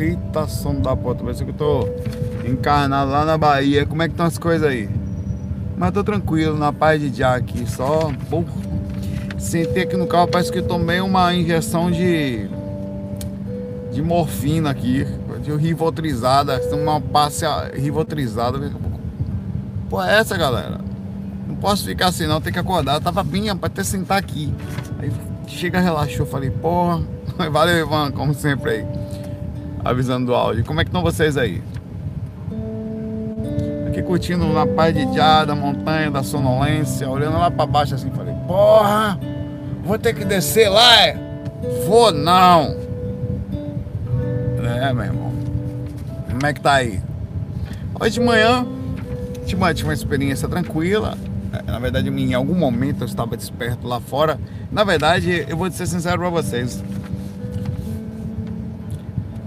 Eita, som da porta, parece que eu tô encarnado lá na Bahia. Como é que estão as coisas aí? Mas tô tranquilo, na paz de já aqui, só pouco. Sentei aqui no carro, parece que tomei uma injeção de de morfina aqui, de rivotrizada, uma passe rivotrizada. Pô, é essa, galera? Não posso ficar assim não, tem que acordar. Eu tava bem pra até sentar aqui. Aí chega, relaxou, falei, porra, valeu, Ivan, como sempre aí avisando do áudio. Como é que estão vocês aí? Aqui curtindo na paz de já, da montanha, da sonolência, olhando lá para baixo assim, falei, porra, vou ter que descer lá, é? Vou não. É, meu irmão. Como é que tá aí? Hoje de manhã, tive uma, tive uma experiência tranquila. É, na verdade, em algum momento eu estava desperto lá fora. Na verdade, eu vou ser sincero para vocês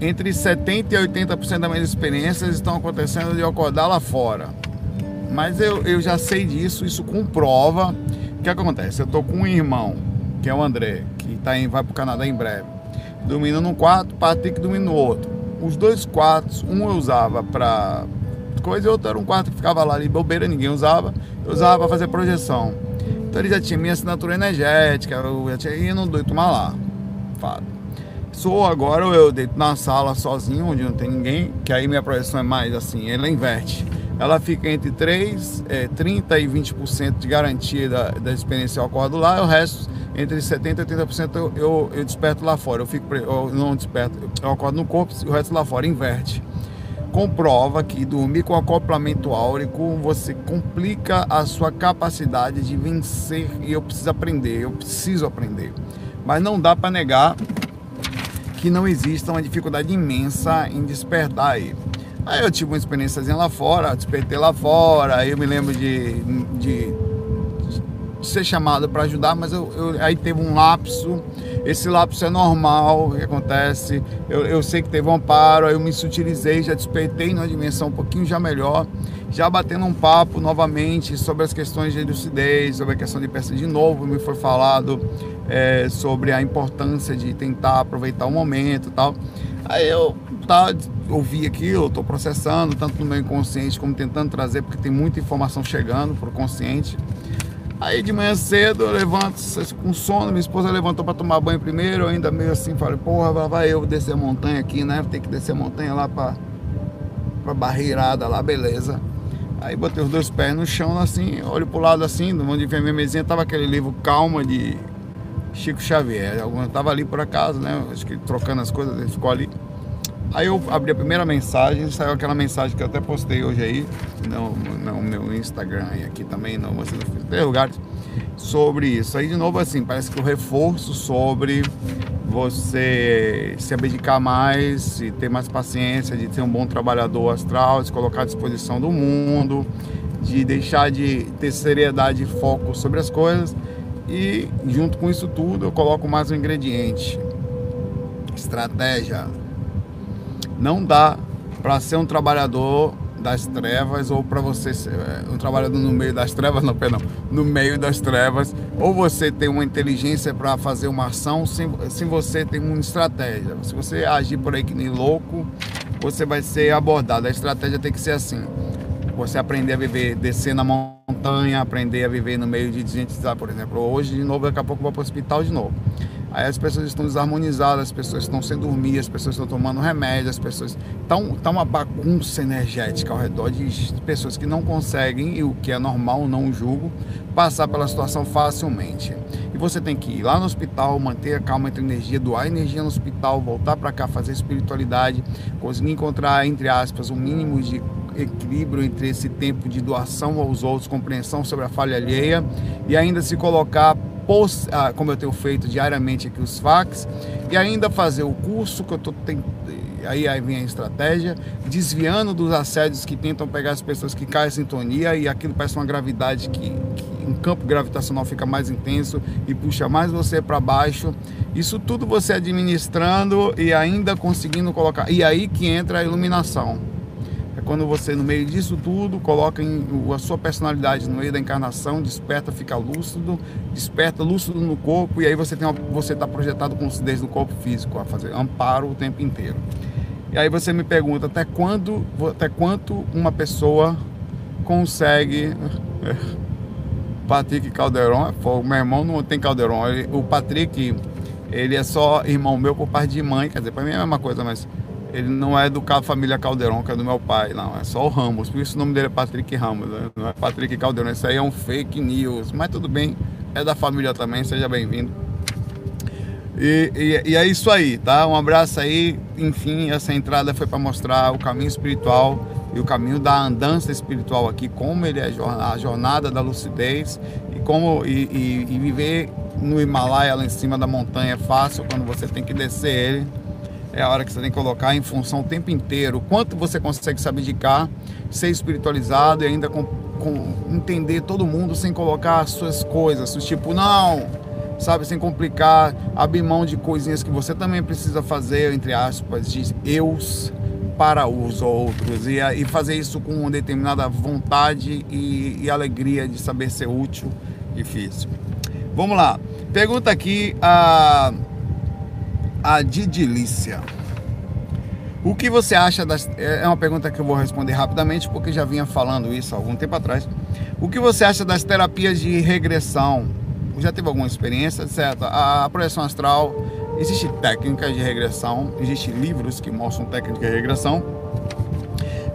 entre 70% e 80% das minhas experiências estão acontecendo de acordar lá fora. Mas eu, eu já sei disso, isso comprova. O que acontece? Eu tô com um irmão, que é o André, que tá em, vai pro Canadá em breve. Dormindo num quarto, Patrick dormindo no outro. Os dois quartos, um eu usava para coisa e outro era um quarto que ficava lá ali, bobeira, ninguém usava. Eu usava para fazer projeção. Então ele já tinha minha assinatura energética, eu já tinha ido, não doido tomar lá. Fato. Sou agora eu deito na sala sozinho, onde não tem ninguém, que aí minha projeção é mais assim, ela inverte. Ela fica entre 3, é, 30 e 20% de garantia da, da experiência eu acordo lá, e o resto, entre 70% e 80% eu, eu, eu, desperto lá fora. Eu fico eu não desperto, eu acordo no corpo e o resto lá fora inverte. Comprova que dormir com acoplamento áurico você complica a sua capacidade de vencer e eu preciso aprender, eu preciso aprender. Mas não dá para negar que não exista uma dificuldade imensa em despertar aí. Aí eu tive uma experiênciazinha lá fora, despertei lá fora, aí eu me lembro de, de, ser chamado para ajudar, mas eu, eu, aí teve um lapso. Esse lapso é normal, que acontece. Eu, eu sei que teve um amparo, aí eu me sutilizei, já despertei numa dimensão um pouquinho já melhor, já batendo um papo novamente sobre as questões de lucidez, sobre a questão de peça de novo, me foi falado é, sobre a importância de tentar aproveitar o momento e tal. Aí eu tá, ouvi aquilo, estou processando, tanto no meu inconsciente como tentando trazer, porque tem muita informação chegando para o consciente. Aí de manhã cedo eu levanto com sono, minha esposa levantou para tomar banho primeiro, eu ainda meio assim, falei, porra, vai eu descer a montanha aqui, né? Tem que descer a montanha lá para pra barreirada lá, beleza. Aí botei os dois pés no chão assim, olho pro lado assim, onde vem minha mesinha, tava aquele livro Calma de Chico Xavier. Eu tava ali por acaso, né? Acho que trocando as coisas, ele ficou ali. Aí eu abri a primeira mensagem, saiu aquela mensagem que eu até postei hoje aí, no, no meu Instagram e aqui também, não, você não fez lugares, sobre isso. Aí de novo assim, parece que o reforço sobre você se abdicar mais, e ter mais paciência, de ser um bom trabalhador astral, de se colocar à disposição do mundo, de deixar de ter seriedade e foco sobre as coisas e junto com isso tudo eu coloco mais um ingrediente. Estratégia. Não dá para ser um trabalhador das trevas ou para você ser é, um trabalhador no meio das trevas, não, perdão, no meio das trevas, ou você tem uma inteligência para fazer uma ação sem, sem você ter uma estratégia. Se você agir por aí que nem louco, você vai ser abordado. A estratégia tem que ser assim. Você aprender a viver, descer na mão montanha, aprender a viver no meio de gente, por exemplo. Hoje, de novo, daqui a pouco vou para o hospital de novo. Aí as pessoas estão desarmonizadas, as pessoas estão sem dormir, as pessoas estão tomando remédio, as pessoas. Estão tá uma bagunça energética ao redor de pessoas que não conseguem, e o que é normal, não julgo, passar pela situação facilmente. E você tem que ir lá no hospital, manter a calma entre energia, doar energia no hospital, voltar para cá, fazer espiritualidade, conseguir encontrar, entre aspas, o um mínimo de equilíbrio entre esse tempo de doação aos outros, compreensão sobre a falha alheia e ainda se colocar, ah, como eu tenho feito diariamente aqui os fax, e ainda fazer o curso que eu estou aí, aí vem a estratégia, desviando dos assédios que tentam pegar as pessoas que caem em sintonia e aquilo parece uma gravidade que, que um campo gravitacional fica mais intenso e puxa mais você para baixo. Isso tudo você administrando e ainda conseguindo colocar. E aí que entra a iluminação. Quando você, no meio disso tudo, coloca a sua personalidade no meio da encarnação, desperta, fica lúcido, desperta lúcido no corpo, e aí você tem você está projetado com lucidez no corpo físico, a fazer amparo o tempo inteiro. E aí você me pergunta até quando, até quanto uma pessoa consegue. Patrick Caldeirão é fogo. Meu irmão não tem Caldeirão. o Patrick, ele é só irmão meu por parte de mãe. Quer dizer, para mim é a mesma coisa, mas ele não é do família Caldeirão, que é do meu pai, não. É só o Ramos. Por isso o nome dele é Patrick Ramos. Né? Não é Patrick Caldeirão. Isso aí é um fake news. Mas tudo bem. É da família também. Seja bem-vindo. E, e, e, é isso aí, tá? Um abraço aí. Enfim, essa entrada foi para mostrar o caminho espiritual e o caminho da andança espiritual aqui, como ele é a jornada da lucidez e como e, e viver no Himalaia lá em cima da montanha é fácil quando você tem que descer ele. É a hora que você tem que colocar em função o tempo inteiro. Quanto você consegue se abdicar, ser espiritualizado e ainda com, com entender todo mundo sem colocar as suas coisas. Tipo, não, sabe, sem complicar, abrir mão de coisinhas que você também precisa fazer, entre aspas, de eus para os outros e, e fazer isso com uma determinada vontade e, e alegria de saber ser útil, difícil. Vamos lá, pergunta aqui a, a Didilícia. O que você acha das. É uma pergunta que eu vou responder rapidamente, porque já vinha falando isso há algum tempo atrás. O que você acha das terapias de regressão? já teve alguma experiência, certo? A projeção astral, existe técnicas de regressão, existem livros que mostram técnicas de regressão.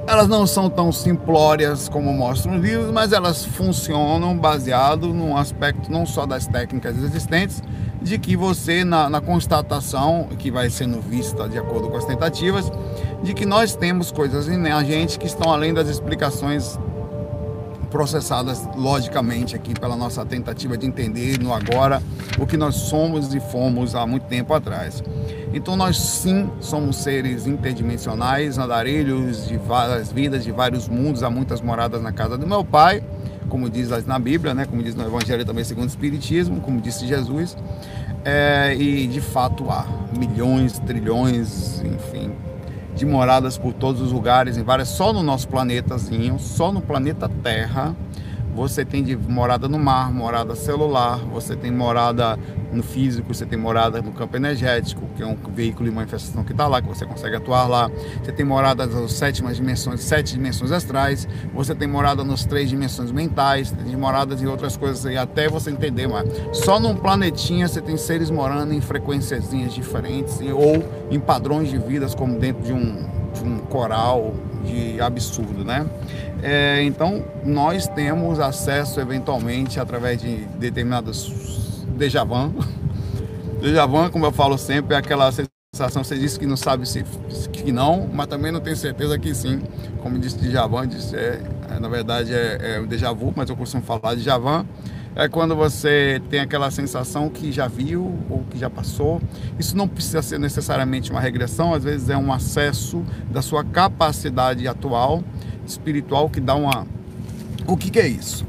Elas não são tão simplórias como mostram os livros, mas elas funcionam baseado num aspecto não só das técnicas existentes, de que você, na, na constatação, que vai sendo vista de acordo com as tentativas, de que nós temos coisas em a gente que estão além das explicações processadas logicamente aqui pela nossa tentativa de entender no agora o que nós somos e fomos há muito tempo atrás. Então nós sim somos seres interdimensionais, andarilhos de várias vidas, de vários mundos, há muitas moradas na casa do meu pai, como diz na Bíblia, né? como diz no Evangelho também segundo o Espiritismo, como disse Jesus. É, e de fato há milhões, trilhões, enfim, de moradas por todos os lugares, em várias, só no nosso planetazinho, só no planeta Terra, você tem de morada no mar, morada celular, você tem morada no físico, você tem morada no campo energético, que é um veículo de manifestação que está lá, que você consegue atuar lá. Você tem morada nas sétimas dimensões, sete dimensões astrais, você tem morada nas três dimensões mentais, tem moradas em outras coisas aí, até você entender, mas só num planetinha você tem seres morando em frequênciazinhas diferentes ou em padrões de vidas, como dentro de um, de um coral de absurdo, né? É, então, nós temos acesso eventualmente através de determinados déjà vu. como eu falo sempre, é aquela sensação, você disse que não sabe se que não, mas também não tem certeza que sim. Como disse vu, disse, é, é, na verdade é, é o déjà vu, mas eu costumo falar de vu é quando você tem aquela sensação que já viu ou que já passou. Isso não precisa ser necessariamente uma regressão, às vezes é um acesso da sua capacidade atual espiritual que dá uma. O que, que é isso?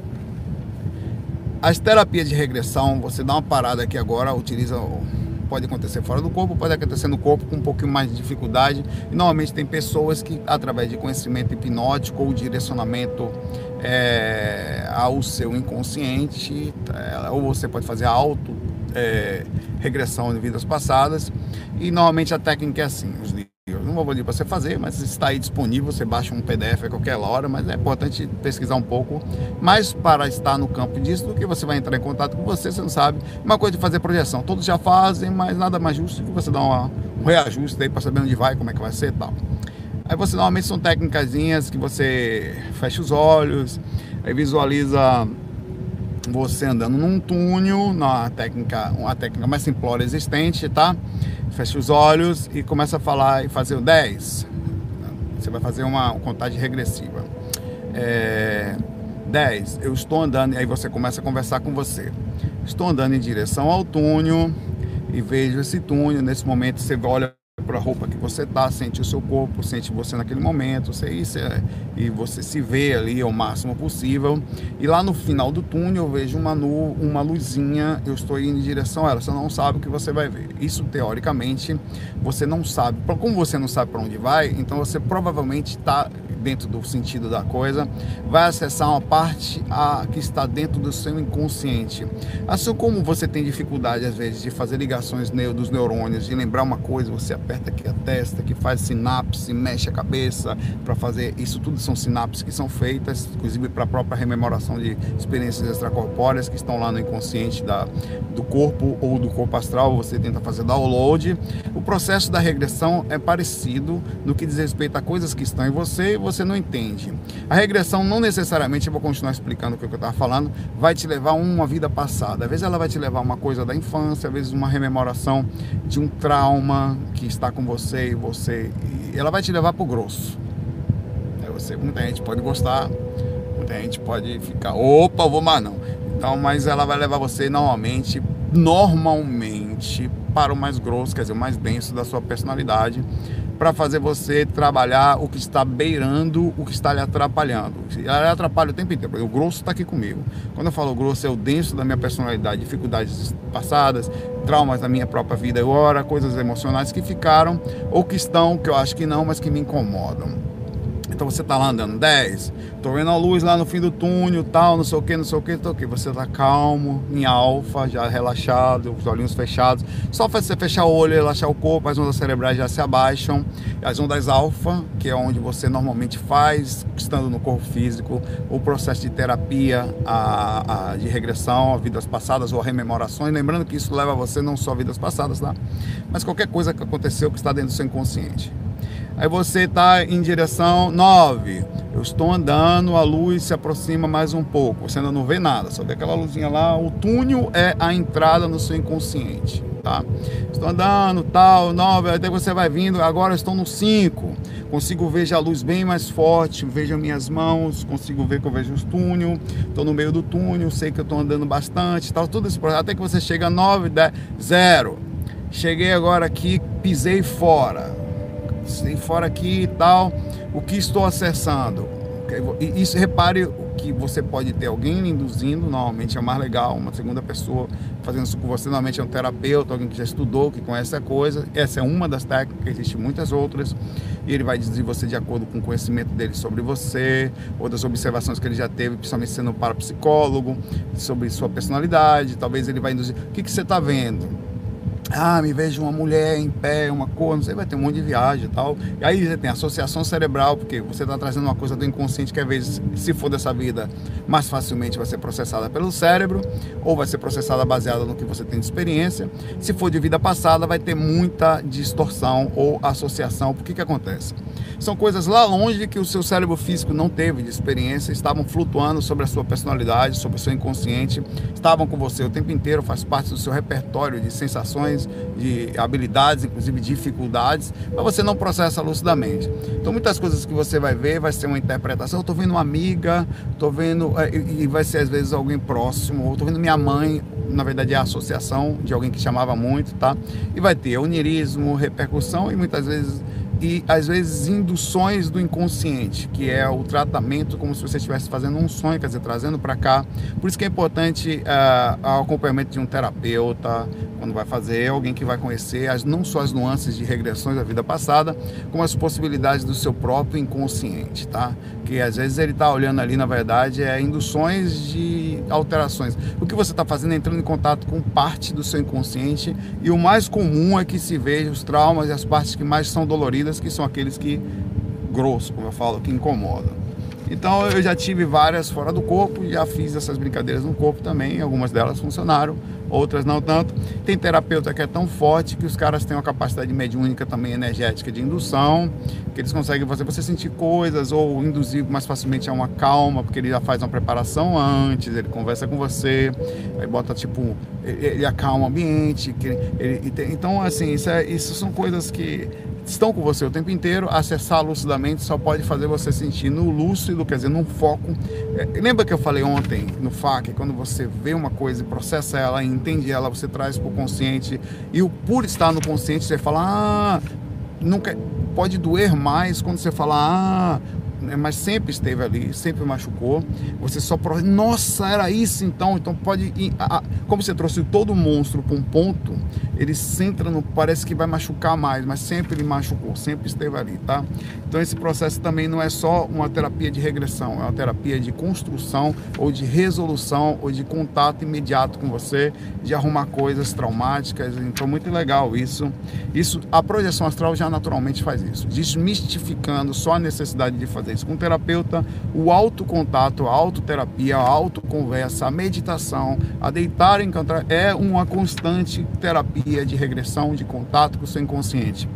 As terapias de regressão, você dá uma parada aqui agora, utiliza pode acontecer fora do corpo, pode acontecer no corpo com um pouquinho mais de dificuldade. E normalmente tem pessoas que, através de conhecimento hipnótico ou direcionamento é, ao seu inconsciente, é, ou você pode fazer auto é, regressão de vidas passadas. E normalmente a técnica é assim: os eu não vou pedir para você fazer, mas está aí disponível, você baixa um PDF a qualquer hora, mas é importante pesquisar um pouco mais para estar no campo disso do que você vai entrar em contato com você, você não sabe. Uma coisa de fazer projeção, todos já fazem, mas nada mais justo que você dar um reajuste para saber onde vai, como é que vai ser e tal. Aí você normalmente são técnicas que você fecha os olhos, aí visualiza você andando num túnel, na técnica, uma técnica mais simplória existente, tá? Fecha os olhos e começa a falar e fazer o 10. Você vai fazer uma contagem regressiva. É, 10, eu estou andando, aí você começa a conversar com você. Estou andando em direção ao túnel e vejo esse túnel. Nesse momento você olha a roupa que você tá, sente o seu corpo, sente você naquele momento, você, e você se vê ali ao máximo possível. E lá no final do túnel eu vejo uma, nu, uma luzinha, eu estou indo em direção a ela, você não sabe o que você vai ver. Isso teoricamente você não sabe. Como você não sabe para onde vai, então você provavelmente está dentro do sentido da coisa, vai acessar uma parte a, que está dentro do seu inconsciente. Assim como você tem dificuldade às vezes de fazer ligações dos neurônios, de lembrar uma coisa, você aperta aqui a testa, que faz sinapse, mexe a cabeça para fazer isso tudo são sinapses que são feitas, inclusive para a própria rememoração de experiências extracorpóreas que estão lá no inconsciente da, do corpo ou do corpo astral, você tenta fazer download. O processo da regressão é parecido no que diz respeito a coisas que estão em você e você não entende. A regressão não necessariamente, eu vou continuar explicando o que eu estava falando, vai te levar a uma vida passada. Às vezes ela vai te levar a uma coisa da infância, às vezes uma rememoração de um trauma que está com você e você. E ela vai te levar para o grosso. Você, muita gente pode gostar, muita gente pode ficar, opa, vou mais não. Então, mas ela vai levar você normalmente, normalmente, para o mais grosso, quer dizer, o mais denso da sua personalidade para fazer você trabalhar o que está beirando, o que está lhe atrapalhando. Ela atrapalha o tempo inteiro. O grosso está aqui comigo. Quando eu falo grosso, é o denso da minha personalidade, dificuldades passadas, traumas da minha própria vida agora, coisas emocionais que ficaram ou que estão, que eu acho que não, mas que me incomodam. Então você tá lá andando 10, tô vendo a luz lá no fim do túnel, tal, não sei o que, não sei o que, não sei o que. Você tá calmo, em alfa, já relaxado, os olhinhos fechados. Só você fechar o olho, relaxar o corpo, as ondas cerebrais já se abaixam. As ondas alfa, que é onde você normalmente faz, estando no corpo físico, o processo de terapia a, a, de regressão a vidas passadas ou a rememorações. Lembrando que isso leva a você não só vidas passadas, tá? Mas qualquer coisa que aconteceu que está dentro do seu inconsciente. Aí você está em direção 9. Eu estou andando, a luz se aproxima mais um pouco. Você ainda não vê nada, só vê aquela luzinha lá. O túnel é a entrada no seu inconsciente, tá? Estou andando, tal, 9, até você vai vindo. Agora estou no 5. Consigo ver já a luz bem mais forte, vejo minhas mãos, consigo ver que eu vejo os túnel. Estou no meio do túnel, sei que eu estou andando bastante, tal, tudo esse processo. Até que você chega a 9, 10, 0. Cheguei agora aqui, pisei fora tem fora aqui e tal, o que estou acessando. E isso, repare que você pode ter alguém induzindo, normalmente é mais legal, uma segunda pessoa fazendo isso com você, normalmente é um terapeuta, alguém que já estudou, que conhece a coisa. Essa é uma das técnicas, existem muitas outras, e ele vai dizer você de acordo com o conhecimento dele sobre você, ou das observações que ele já teve, principalmente sendo parapsicólogo, sobre sua personalidade, talvez ele vai induzir, o que, que você está vendo? Ah, me vejo uma mulher em pé, uma cor, não sei, vai ter um monte de viagem e tal. E aí você tem associação cerebral, porque você está trazendo uma coisa do inconsciente que às vezes, se for dessa vida, mais facilmente vai ser processada pelo cérebro, ou vai ser processada baseada no que você tem de experiência. Se for de vida passada, vai ter muita distorção ou associação. Por que que acontece? São coisas lá longe que o seu cérebro físico não teve de experiência, estavam flutuando sobre a sua personalidade, sobre o seu inconsciente, estavam com você o tempo inteiro, faz parte do seu repertório de sensações, de habilidades, inclusive dificuldades, mas você não processa lucidamente. Então muitas coisas que você vai ver vai ser uma interpretação. Eu vendo uma amiga, estou vendo, é, e vai ser às vezes alguém próximo, ou vendo minha mãe, na verdade é a associação de alguém que chamava muito, tá? E vai ter onirismo, repercussão e muitas vezes e às vezes induções do inconsciente, que é o tratamento como se você estivesse fazendo um sonho, quer dizer, trazendo para cá. Por isso que é importante uh, o acompanhamento de um terapeuta, quando vai fazer, alguém que vai conhecer as, não só as nuances de regressões da vida passada, como as possibilidades do seu próprio inconsciente, tá? Que às vezes ele está olhando ali, na verdade, é induções de alterações. O que você está fazendo é entrando em contato com parte do seu inconsciente e o mais comum é que se veja os traumas e as partes que mais são doloridas, que são aqueles que, grosso, como eu falo, que incomodam. Então eu já tive várias fora do corpo, já fiz essas brincadeiras no corpo também, algumas delas funcionaram, outras não tanto. Tem terapeuta que é tão forte que os caras têm uma capacidade mediúnica também energética de indução, que eles conseguem fazer você sentir coisas ou induzir mais facilmente a uma calma, porque ele já faz uma preparação antes, ele conversa com você, aí bota tipo, ele acalma o ambiente, que ele, então assim, isso, é, isso são coisas que estão com você o tempo inteiro, acessar lucidamente só pode fazer você sentir no lúcido, quer dizer, num foco. É, lembra que eu falei ontem no FAQ, quando você vê uma coisa e processa ela, entende ela, você traz para o consciente, e o por estar no consciente, você fala, ah, nunca pode doer mais quando você fala, ah, mas sempre esteve ali, sempre machucou. Você só prova, nossa, era isso então. Então pode ir, como você trouxe todo o monstro para um ponto, ele centra no, parece que vai machucar mais, mas sempre ele machucou, sempre esteve ali, tá? Então esse processo também não é só uma terapia de regressão, é uma terapia de construção ou de resolução ou de contato imediato com você, de arrumar coisas traumáticas. Então muito legal isso. Isso a projeção astral já naturalmente faz isso, desmistificando só a necessidade de fazer isso com o terapeuta, o autocontato, a autoterapia, a autoconversa, a meditação, a deitar e encontrar é uma constante terapia de regressão, de contato com o seu inconsciente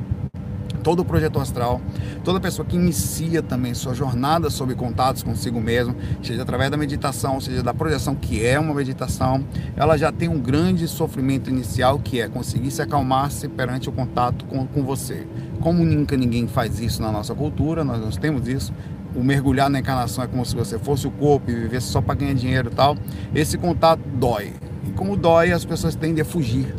todo o projeto astral, toda pessoa que inicia também sua jornada sobre contatos consigo mesmo, seja através da meditação, seja da projeção, que é uma meditação, ela já tem um grande sofrimento inicial que é conseguir se acalmar-se perante o contato com, com você. Como nunca ninguém faz isso na nossa cultura, nós, nós temos isso, o mergulhar na encarnação é como se você fosse o corpo e vivesse só para ganhar dinheiro e tal. Esse contato dói. E como dói, as pessoas tendem a fugir.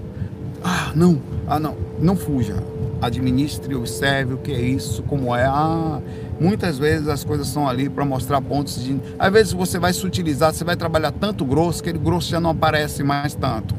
Ah, não, ah, não, não fuja administre, observe o que é isso, como é. Ah, muitas vezes as coisas estão ali para mostrar pontos de. Às vezes você vai se utilizar, você vai trabalhar tanto grosso que aquele grosso já não aparece mais tanto.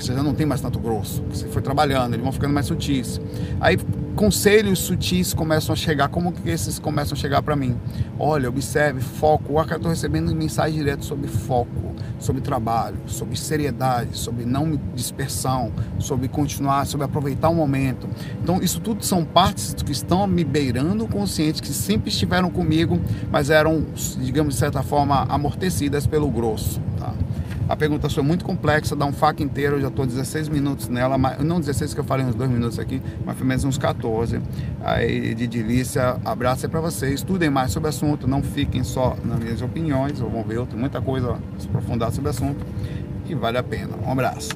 Porque você já não tem mais tanto grosso. Você foi trabalhando, eles vão ficando mais sutis. Aí conselhos sutis começam a chegar. Como que esses começam a chegar para mim? Olha, observe, foco. Eu estou recebendo mensagem direto sobre foco sobre trabalho, sobre seriedade, sobre não dispersão, sobre continuar, sobre aproveitar o momento. Então, isso tudo são partes que estão me beirando consciente, que sempre estiveram comigo, mas eram, digamos, de certa forma, amortecidas pelo grosso. Tá? A pergunta foi muito complexa, dá um faca inteiro, eu já estou 16 minutos nela, mas, não 16 que eu falei uns dois minutos aqui, mas foi mesmo uns 14. Aí, de delícia, abraço aí para vocês, estudem mais sobre o assunto, não fiquem só nas minhas opiniões, vamos ver, tem muita coisa a se aprofundar sobre o assunto e vale a pena. Um abraço.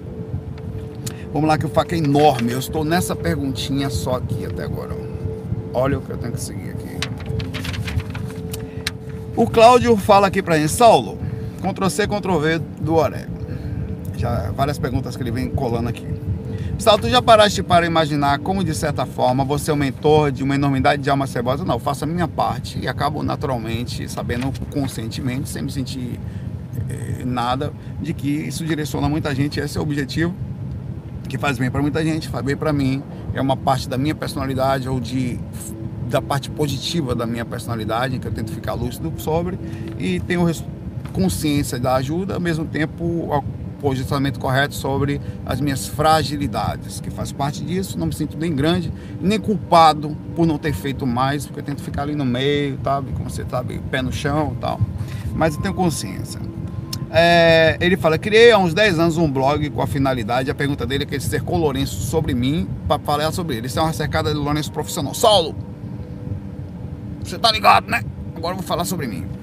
Vamos lá que o faca é enorme, eu estou nessa perguntinha só aqui até agora. Olha o que eu tenho que seguir aqui. O Cláudio fala aqui pra gente, Saulo, Ctrl-C, Ctrl-V do Orego. Já várias perguntas que ele vem colando aqui. Sal, tu já paraste para imaginar como, de certa forma, você é o mentor de uma enormidade de almas cebosas? Não, eu faço a minha parte e acabo naturalmente, sabendo conscientemente, sem me sentir eh, nada, de que isso direciona muita gente. Esse é o objetivo, que faz bem para muita gente, faz bem para mim. É uma parte da minha personalidade ou de da parte positiva da minha personalidade, que eu tento ficar lúcido sobre, e tenho consciência da ajuda, ao mesmo tempo o posicionamento correto sobre as minhas fragilidades, que faz parte disso, não me sinto nem grande, nem culpado por não ter feito mais, porque eu tento ficar ali no meio, sabe, como você sabe, pé no chão tal, mas eu tenho consciência. É, ele fala, criei há uns 10 anos um blog com a finalidade, a pergunta dele é que ele cercou Lourenço sobre mim, para falar sobre ele. Isso é uma cercada de Lourenço profissional. Solo! Você tá ligado, né? Agora eu vou falar sobre mim.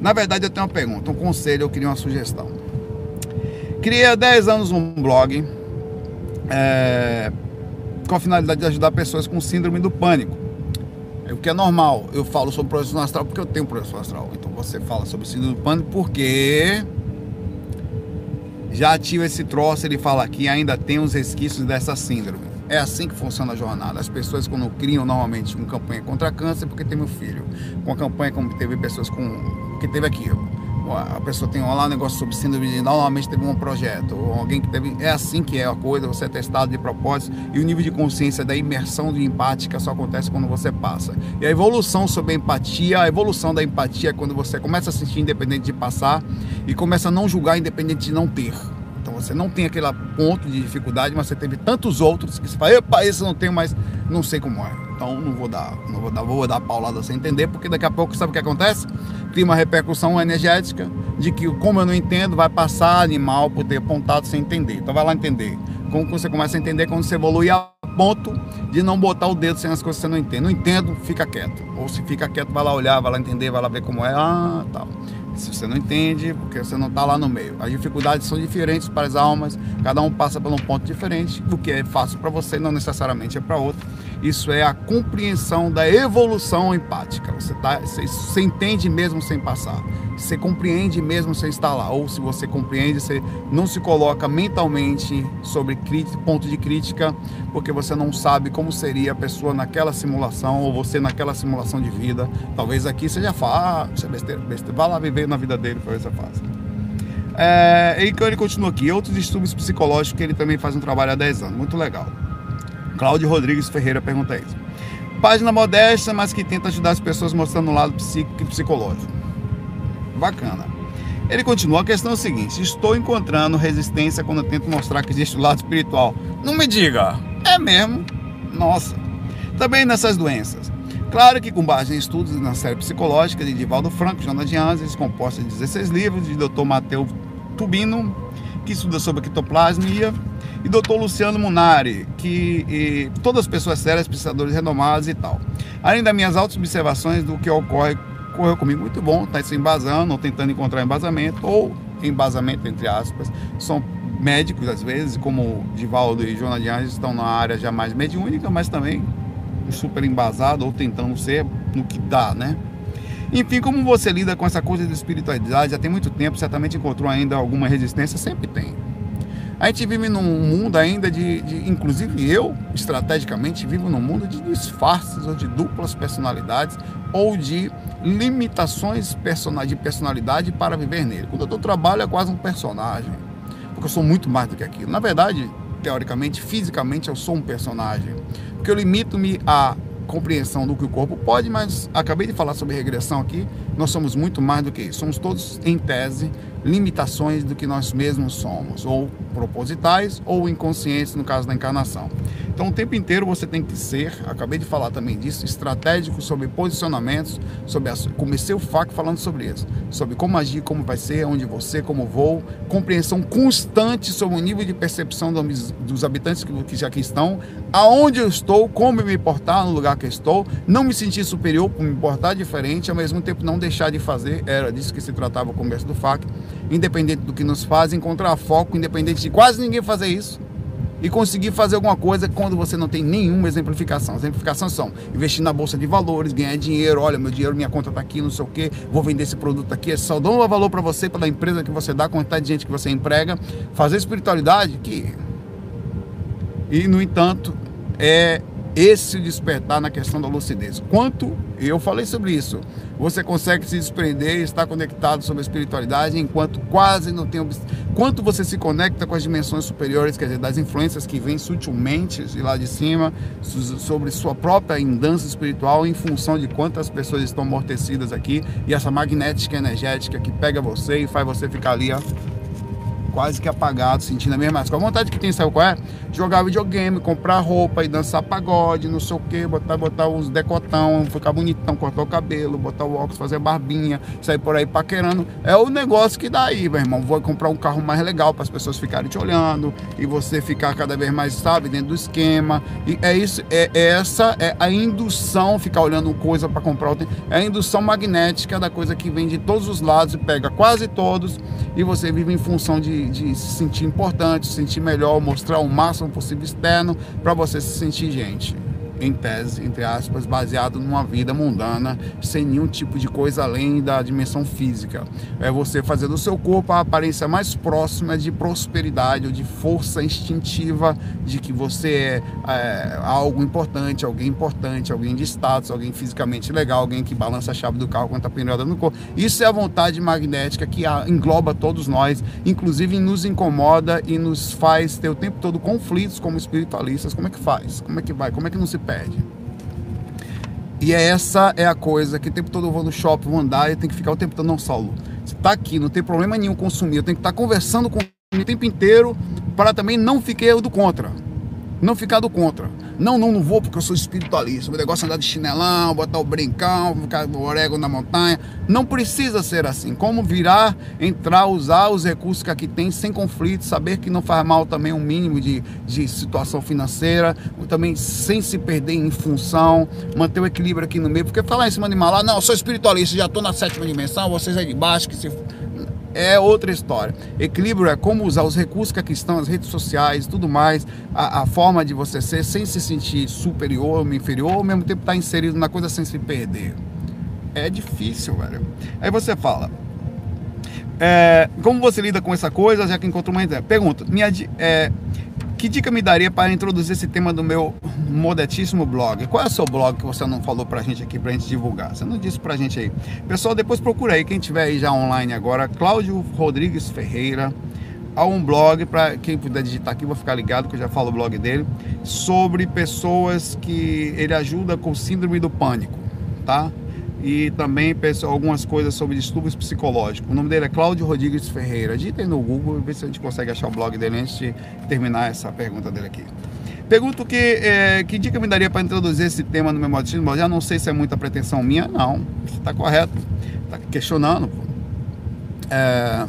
Na verdade, eu tenho uma pergunta, um conselho, eu queria uma sugestão. Criei há 10 anos um blog é, com a finalidade de ajudar pessoas com síndrome do pânico. É o que é normal. Eu falo sobre projeção astral porque eu tenho projeção astral. Então você fala sobre síndrome do pânico porque já ativa esse troço, ele fala que ainda tem os resquícios dessa síndrome. É assim que funciona a jornada. As pessoas quando criam normalmente uma campanha contra câncer porque tem meu filho. Com a campanha como teve pessoas com que teve aqui. A pessoa tem lá um negócio sobre síndrome de normalmente teve um projeto, ou alguém que teve. É assim que é a coisa, você é testado de propósito, e o nível de consciência da imersão de empática só acontece quando você passa. E a evolução sobre a empatia, a evolução da empatia é quando você começa a sentir independente de passar e começa a não julgar independente de não ter. Então você não tem aquele ponto de dificuldade, mas você teve tantos outros que você fala, epa, esse eu não tenho, mas não sei como é. Então não vou dar, não vou dar, vou dar paulada sem entender, porque daqui a pouco sabe o que acontece? Cria uma repercussão energética de que como eu não entendo, vai passar animal por ter apontado sem entender. Então vai lá entender. Como você começa a entender quando você evolui a ponto de não botar o dedo sem as coisas que você não entende. Não entendo, fica quieto. Ou se fica quieto, vai lá olhar, vai lá entender, vai lá ver como é. Ah, tal. Se você não entende, porque você não está lá no meio. As dificuldades são diferentes para as almas, cada um passa por um ponto diferente. O que é fácil para você não necessariamente é para outro. Isso é a compreensão da evolução empática. Você, tá, você, você entende mesmo sem passar. Você compreende mesmo sem estar lá. Ou se você compreende, você não se coloca mentalmente sobre ponto de crítica, porque você não sabe como seria a pessoa naquela simulação, ou você naquela simulação de vida. Talvez aqui fácil, ah, isso é besteira, besteira. Vá lá viver na vida dele, talvez seja fácil. É, então ele continua aqui. Outros distúrbios psicológicos que ele também faz um trabalho há 10 anos. Muito legal. Cláudio Rodrigues Ferreira pergunta isso. Página modesta, mas que tenta ajudar as pessoas mostrando o lado psíquico e psicológico. Bacana. Ele continua, a questão é a seguinte: estou encontrando resistência quando eu tento mostrar que existe o lado espiritual. Não me diga, é mesmo? Nossa. Também nessas doenças. Claro que com base em estudos na série psicológica de Divaldo Franco, Jonas de Anjos, composta de 16 livros, de Dr. Mateu Tubino, que estuda sobre quitoplasmia, e Dr. Luciano Munari, que e, todas as pessoas sérias, pesquisadores renomados e tal. Além das minhas altas observações do que ocorre, ocorreu comigo muito bom, está se embasando, ou tentando encontrar embasamento, ou embasamento entre aspas, são médicos às vezes, como Divaldo e Jonas de Anjos estão na área já mais mediúnica, mas também super embasado ou tentando ser no que dá, né? Enfim, como você lida com essa coisa de espiritualidade já tem muito tempo, certamente encontrou ainda alguma resistência? Sempre tem. A gente vive num mundo ainda de, de, inclusive eu, estrategicamente, vivo num mundo de disfarces ou de duplas personalidades ou de limitações de personalidade para viver nele. Quando eu trabalho é quase um personagem, porque eu sou muito mais do que aquilo. Na verdade, teoricamente, fisicamente, eu sou um personagem, porque eu limito-me a compreensão do que o corpo pode, mas acabei de falar sobre regressão aqui, nós somos muito mais do que isso. Somos todos, em tese, limitações do que nós mesmos somos, ou propositais ou inconscientes no caso da encarnação. Então, o tempo inteiro você tem que ser, acabei de falar também disso, estratégico sobre posicionamentos, sobre a, comecei o FAC falando sobre isso, sobre como agir, como vai ser, onde você, como vou, compreensão constante sobre o nível de percepção dos, dos habitantes que, que já aqui estão, aonde eu estou, como me portar no lugar que estou, não me sentir superior por me portar diferente, ao mesmo tempo não deixar de fazer, era disso que se tratava o começo do FAC, independente do que nos faz, encontrar foco, independente de quase ninguém fazer isso, e conseguir fazer alguma coisa quando você não tem nenhuma exemplificação. Exemplificações são investir na bolsa de valores, ganhar dinheiro, olha, meu dinheiro, minha conta está aqui, não sei o que, vou vender esse produto aqui, é só dou um valor para você, pela empresa que você dá, quantidade de gente que você emprega, fazer espiritualidade que e no entanto é esse despertar na questão da lucidez. Quanto, eu falei sobre isso, você consegue se desprender e estar conectado sobre a espiritualidade enquanto quase não tem. Quanto você se conecta com as dimensões superiores, quer dizer, das influências que vêm sutilmente de lá de cima, sobre sua própria indança espiritual, em função de quantas pessoas estão amortecidas aqui e essa magnética energética que pega você e faz você ficar ali, ó quase que apagado, sentindo a mesma coisa. A vontade que tem, sabe qual é? Jogar videogame, comprar roupa e dançar pagode, não sei o que, botar, botar uns decotão, ficar bonitão, cortar o cabelo, botar o óculos, fazer barbinha, sair por aí paquerando. É o negócio que dá aí, meu irmão. Vou comprar um carro mais legal para as pessoas ficarem te olhando e você ficar cada vez mais, sabe, dentro do esquema. E é isso, é, é essa é a indução, ficar olhando coisa para comprar. É a indução magnética da coisa que vem de todos os lados e pega quase todos e você vive em função de, de se sentir importante, se sentir melhor, mostrar o máximo possível externo para você se sentir gente em tese, entre aspas, baseado numa vida mundana, sem nenhum tipo de coisa além da dimensão física. É você fazer do seu corpo a aparência mais próxima de prosperidade ou de força instintiva de que você é, é algo importante, alguém importante, alguém de status, alguém fisicamente legal, alguém que balança a chave do carro quando está pendurada no corpo. Isso é a vontade magnética que engloba todos nós, inclusive nos incomoda e nos faz ter o tempo todo conflitos como espiritualistas. Como é que faz? Como é que vai? Como é que não se perde. E é essa é a coisa que o tempo todo eu vou no shopping, vou andar e tem que ficar o tempo todo, não, Saulo, você está aqui, não tem problema nenhum consumir, eu tenho que estar tá conversando com o tempo inteiro para também não ficar do contra. Não ficar do contra. Não, não, não vou porque eu sou espiritualista. O negócio é andar de chinelão, botar o brincão, ficar no orégano na montanha. Não precisa ser assim. Como virar, entrar, usar os recursos que aqui tem sem conflito, saber que não faz mal também um mínimo de, de situação financeira, também sem se perder em função, manter o equilíbrio aqui no meio. Porque falar em cima de mal, não, eu sou espiritualista, já estou na sétima dimensão, vocês aí de baixo, que se é outra história. Equilíbrio é como usar os recursos que aqui estão, as redes sociais, tudo mais, a, a forma de você ser sem se sentir superior ou inferior, ao mesmo tempo estar tá inserido na coisa sem se perder. É difícil, velho. Aí você fala, é, como você lida com essa coisa, já que encontrou uma ideia? Pergunta, minha, é, que dica me daria para introduzir esse tema do meu modetíssimo blog? Qual é o seu blog que você não falou pra gente aqui pra gente divulgar? Você não disse pra gente aí. Pessoal, depois procura aí, quem tiver aí já online agora, Cláudio Rodrigues Ferreira. Há um blog, para quem puder digitar aqui, vou ficar ligado que eu já falo o blog dele, sobre pessoas que ele ajuda com síndrome do pânico, tá? E também algumas coisas sobre distúrbios psicológicos. O nome dele é Cláudio Rodrigues Ferreira. Digitem no Google e vê se a gente consegue achar o blog dele antes de terminar essa pergunta dele aqui. Pergunto que, é, que dica me daria para introduzir esse tema no meu modismo? Eu já não sei se é muita pretensão minha, não. Você está correto. Está questionando. É,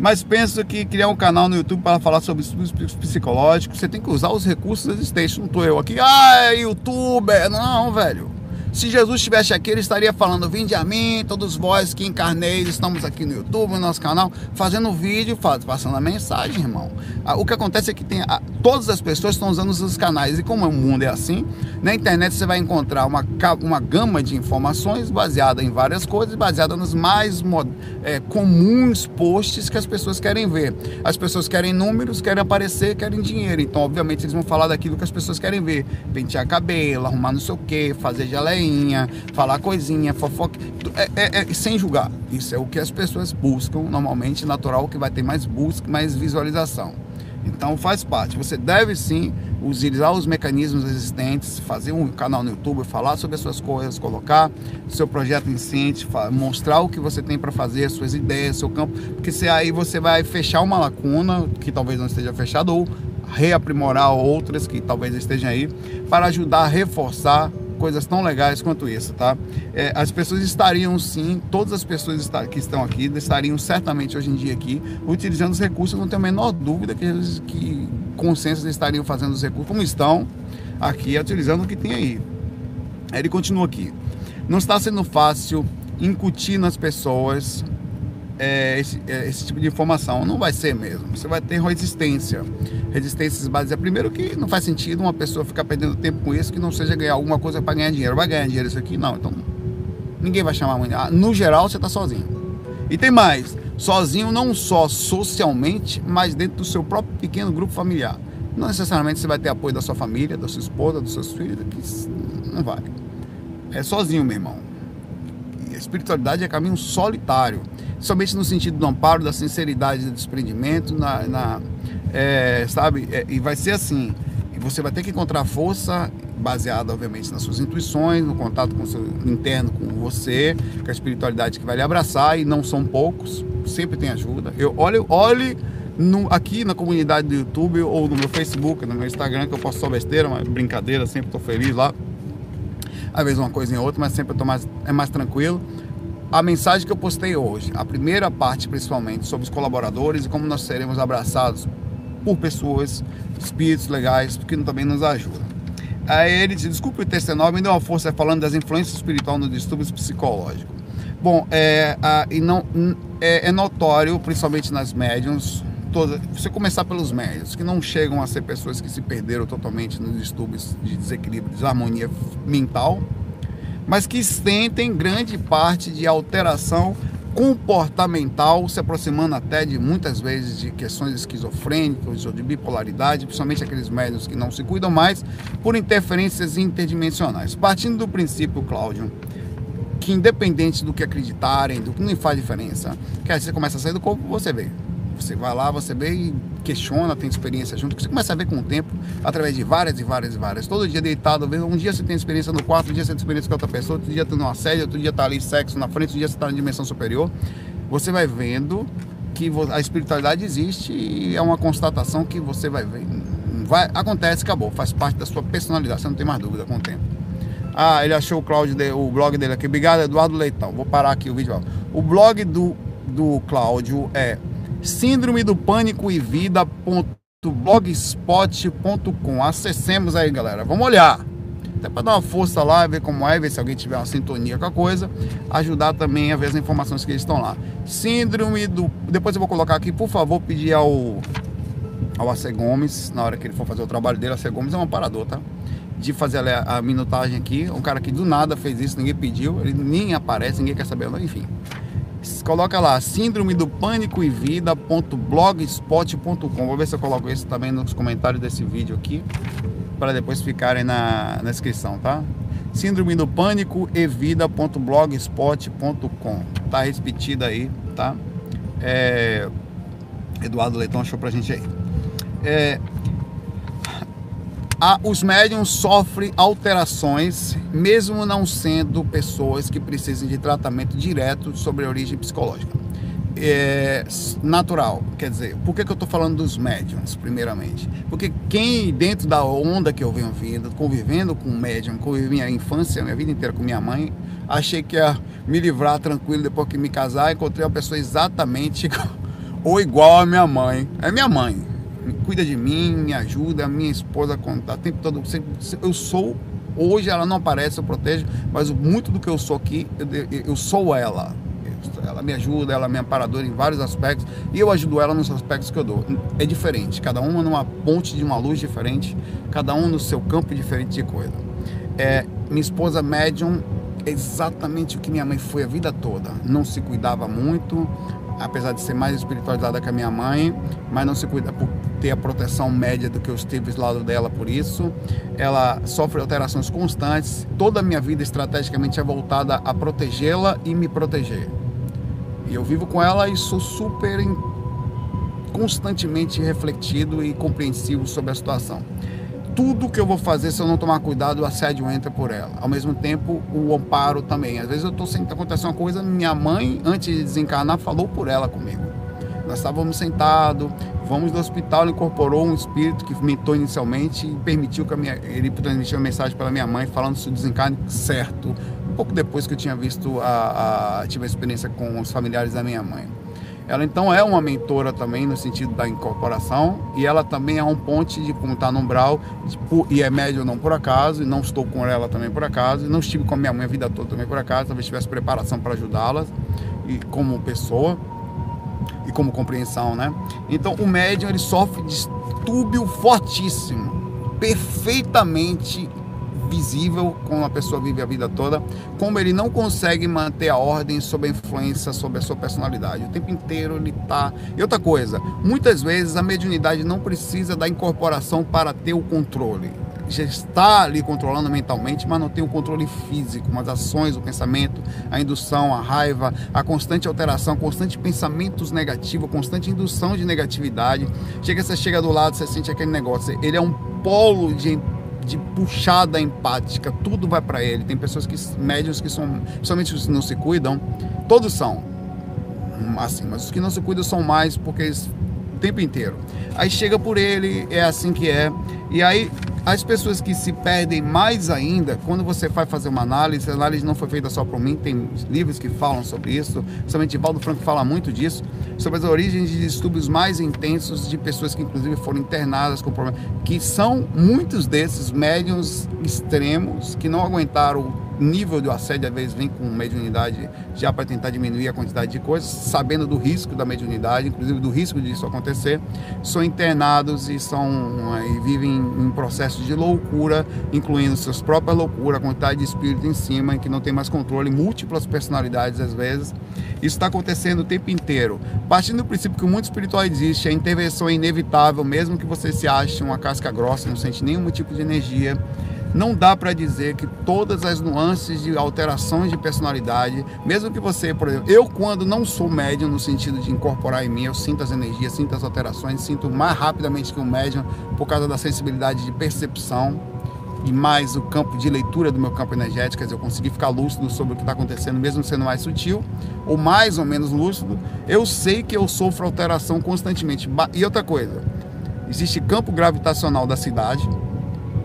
mas penso que criar um canal no YouTube para falar sobre estudos psicológicos, você tem que usar os recursos existentes. Não estou eu aqui, ah, é youtuber. Não, velho. Se Jesus estivesse aqui, ele estaria falando: Vinde a mim, todos vós que encarneis, estamos aqui no YouTube, no nosso canal, fazendo vídeo, passando a mensagem, irmão. Ah, o que acontece é que tem, todas as pessoas estão usando os canais, e como o mundo é assim, na internet você vai encontrar uma, uma gama de informações baseada em várias coisas, baseada nos mais é, comuns posts que as pessoas querem ver. As pessoas querem números, querem aparecer, querem dinheiro. Então, obviamente, eles vão falar daquilo que as pessoas querem ver: pentear cabelo, arrumar não sei o que, fazer geleia falar coisinha, fofoca, é, é, é, sem julgar. Isso é o que as pessoas buscam, normalmente natural, que vai ter mais busca, mais visualização. Então faz parte. Você deve sim utilizar os mecanismos existentes, fazer um canal no YouTube, falar sobre as suas coisas, colocar seu projeto em ciente, mostrar o que você tem para fazer, suas ideias, seu campo, porque se aí você vai fechar uma lacuna que talvez não esteja fechada ou reaprimorar outras que talvez estejam aí para ajudar a reforçar coisas tão legais quanto isso, tá? É, as pessoas estariam sim, todas as pessoas que estão aqui estariam certamente hoje em dia aqui utilizando os recursos, não tenho a menor dúvida que, eles, que consensos estariam fazendo os recursos como estão aqui, utilizando o que tem aí. Ele continua aqui. Não está sendo fácil incutir nas pessoas é, esse, é, esse, tipo de informação. Não vai ser mesmo. Você vai ter resistência. Resistências baseadas. Primeiro que não faz sentido uma pessoa ficar perdendo tempo com isso que não seja ganhar alguma coisa para ganhar dinheiro. Vai ganhar dinheiro isso aqui? Não. Então ninguém vai chamar amanhã. No geral você está sozinho. E tem mais. Sozinho não só socialmente, mas dentro do seu próprio pequeno grupo familiar. Não necessariamente você vai ter apoio da sua família, da sua esposa, dos seus filhos. Não vai. É sozinho, meu irmão. A espiritualidade é caminho solitário somente no sentido do amparo, da sinceridade, do desprendimento, na, na é, sabe? É, e vai ser assim. Você vai ter que encontrar força baseada, obviamente, nas suas intuições, no contato com o seu interno, com você, com a espiritualidade que vai lhe abraçar, e não são poucos, sempre tem ajuda. Eu olhe, olhe aqui na comunidade do YouTube ou no meu Facebook, no meu Instagram, que eu posto só besteira, mas brincadeira, sempre estou feliz lá. Às vezes uma coisa em outra, mas sempre eu tô mais, é mais tranquilo a mensagem que eu postei hoje, a primeira parte principalmente sobre os colaboradores e como nós seremos abraçados por pessoas, espíritos legais, que também nos ajudam. Aí ele diz, desculpe o texto enorme, me deu uma força falando das influências espirituais no distúrbio psicológico. Bom, é, a, e não, é, é, notório, principalmente nas médiums, toda, você começar pelos médios, que não chegam a ser pessoas que se perderam totalmente nos distúrbios de desequilíbrio, desarmonia mental, mas que sentem grande parte de alteração comportamental, se aproximando até de muitas vezes de questões esquizofrênicas ou de bipolaridade, principalmente aqueles médicos que não se cuidam mais por interferências interdimensionais. Partindo do princípio, Cláudio, que independente do que acreditarem, do que não faz diferença, que aí você começa a sair do corpo, você vê. Você vai lá, você vê e questiona, tem experiência junto, que você começa a ver com o tempo, através de várias e várias e várias. Todo dia deitado, um dia você tem experiência no quarto, um dia você tem experiência com outra pessoa, outro dia tá numa série, outro dia tá ali sexo na frente, outro dia você tá na dimensão superior. Você vai vendo que a espiritualidade existe e é uma constatação que você vai ver. Vai, acontece, acabou, faz parte da sua personalidade, você não tem mais dúvida com o tempo. Ah, ele achou o Cláudio, o blog dele aqui. Obrigado, Eduardo Leitão. Vou parar aqui o vídeo. O blog do, do Cláudio é síndrome do pânico e vida.blogspot.com. Acessemos aí, galera. Vamos olhar. Até para dar uma força lá, ver como é, ver se alguém tiver uma sintonia com a coisa, ajudar também a ver as informações que estão lá. Síndrome do. Depois eu vou colocar aqui, por favor, pedir ao, ao AC Gomes, na hora que ele for fazer o trabalho dele, AC Gomes é um parador, tá? De fazer a minutagem aqui. Um cara que do nada fez isso, ninguém pediu, ele nem aparece, ninguém quer saber, enfim. Coloca lá, síndrome do pânico e vida.blogspot.com. Vou ver se eu coloco isso também nos comentários desse vídeo aqui, para depois ficarem na, na descrição, tá? Síndrome do pânico e vida.blogspot.com. Tá repetida aí, tá? É, Eduardo Leitão achou pra gente aí. É, a, os médiums sofrem alterações, mesmo não sendo pessoas que precisem de tratamento direto sobre a origem psicológica. É natural, quer dizer, por que, que eu estou falando dos médiums, primeiramente? Porque quem, dentro da onda que eu venho vindo, convivendo com médium, convivi minha infância, minha vida inteira com minha mãe, achei que ia me livrar tranquilo depois que me casar, encontrei uma pessoa exatamente ou igual a minha mãe. É minha mãe, cuida de mim, me ajuda, minha esposa conta, tempo todo. Eu sou, hoje ela não aparece, eu protejo, mas muito do que eu sou aqui, eu, eu sou ela. Ela me ajuda, ela me amparadora em vários aspectos e eu ajudo ela nos aspectos que eu dou. É diferente, cada uma numa ponte de uma luz diferente, cada um no seu campo diferente de coisa. É, minha esposa médium é exatamente o que minha mãe foi a vida toda. Não se cuidava muito, apesar de ser mais espiritualizada que a minha mãe, mas não se cuida por ter a proteção média do que eu estive do lado dela por isso. Ela sofre alterações constantes. Toda a minha vida estrategicamente é voltada a protegê-la e me proteger. E eu vivo com ela e sou super constantemente refletido e compreensivo sobre a situação tudo que eu vou fazer se eu não tomar cuidado, o assédio entra por ela. Ao mesmo tempo, o amparo também. Às vezes eu estou sentado, acontece uma coisa, minha mãe, antes de desencarnar, falou por ela comigo. Nós estávamos sentados, vamos no hospital, ele incorporou um espírito que mentou inicialmente e permitiu que minha, ele transmitisse uma mensagem para minha mãe falando se o desencarne certo. Um pouco depois que eu tinha visto a, a tive a experiência com os familiares da minha mãe. Ela então é uma mentora também no sentido da incorporação e ela também é um ponte de como está no umbral e é médio não por acaso e não estou com ela também por acaso e não estive com a minha mãe a vida toda também por acaso talvez tivesse preparação para ajudá-las e como pessoa e como compreensão, né? Então o médium ele sofre distúrbio fortíssimo, perfeitamente visível como a pessoa vive a vida toda, como ele não consegue manter a ordem sob a influência sobre a sua personalidade. O tempo inteiro ele está. E outra coisa, muitas vezes a mediunidade não precisa da incorporação para ter o controle. Já está ali controlando mentalmente, mas não tem o controle físico, mas ações, o pensamento, a indução, a raiva, a constante alteração, constante pensamentos negativos, constante indução de negatividade. Chega, você chega do lado, você sente aquele negócio. Ele é um polo de de puxada empática, tudo vai para ele. Tem pessoas que médios que são, principalmente os que não se cuidam, todos são assim, mas os que não se cuidam são mais porque eles tempo inteiro. Aí chega por ele, é assim que é. E aí as pessoas que se perdem mais ainda, quando você vai fazer uma análise, a análise não foi feita só por mim, tem livros que falam sobre isso, somente Valdo Franco fala muito disso, sobre as origens de distúrbios mais intensos de pessoas que inclusive foram internadas com problemas, que são muitos desses médiums extremos que não aguentaram nível do assédio às vezes vem com mediunidade já para tentar diminuir a quantidade de coisas, sabendo do risco da mediunidade, inclusive do risco disso acontecer, são internados e são e vivem em processos de loucura, incluindo suas próprias loucuras, a quantidade de espírito em cima, que não tem mais controle, múltiplas personalidades às vezes. Isso está acontecendo o tempo inteiro. Partindo do princípio que o mundo espiritual existe, a intervenção é inevitável, mesmo que você se ache uma casca grossa, não sente nenhum tipo de energia não dá para dizer que todas as nuances de alterações de personalidade, mesmo que você, por exemplo, eu quando não sou médium no sentido de incorporar em mim, eu sinto as energias, sinto as alterações, sinto mais rapidamente que um médium por causa da sensibilidade de percepção e mais o campo de leitura do meu campo energético, quer dizer, eu consegui ficar lúcido sobre o que está acontecendo, mesmo sendo mais sutil, ou mais ou menos lúcido, eu sei que eu sofro alteração constantemente. E outra coisa, existe campo gravitacional da cidade,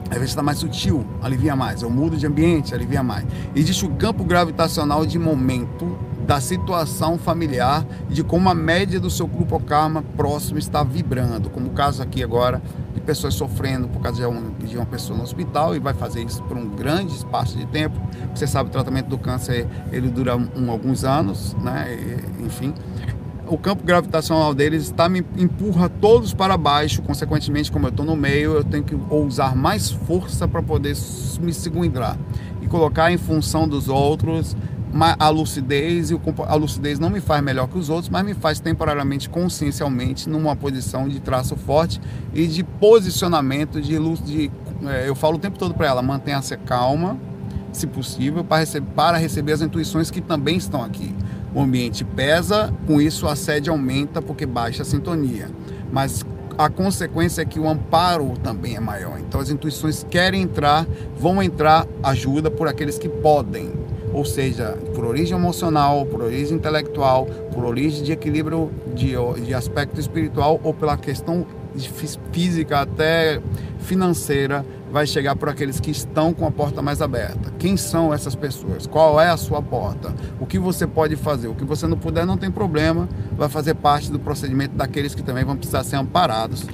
às vezes está mais sutil, alivia mais. Eu mudo de ambiente, alivia mais. Existe o campo gravitacional de momento da situação familiar, de como a média do seu grupo karma próximo está vibrando, como o caso aqui agora de pessoas sofrendo por causa de uma, de uma pessoa no hospital e vai fazer isso por um grande espaço de tempo. Você sabe, o tratamento do câncer ele dura um, alguns anos, né? E, enfim o campo gravitacional deles está me empurra todos para baixo, consequentemente, como eu estou no meio, eu tenho que usar mais força para poder me segurar e colocar em função dos outros a lucidez e a lucidez não me faz melhor que os outros, mas me faz temporariamente, consciencialmente, numa posição de traço forte e de posicionamento de luz. De, é, eu falo o tempo todo para ela, mantenha-se calma, se possível, para para receber as intuições que também estão aqui. O ambiente pesa, com isso a sede aumenta porque baixa a sintonia. Mas a consequência é que o amparo também é maior. Então as intuições querem entrar, vão entrar ajuda por aqueles que podem ou seja, por origem emocional, por origem intelectual, por origem de equilíbrio de, de aspecto espiritual ou pela questão física até financeira, vai chegar por aqueles que estão com a porta mais aberta. Quem são essas pessoas? Qual é a sua porta? O que você pode fazer? O que você não puder, não tem problema, vai fazer parte do procedimento daqueles que também vão precisar ser amparados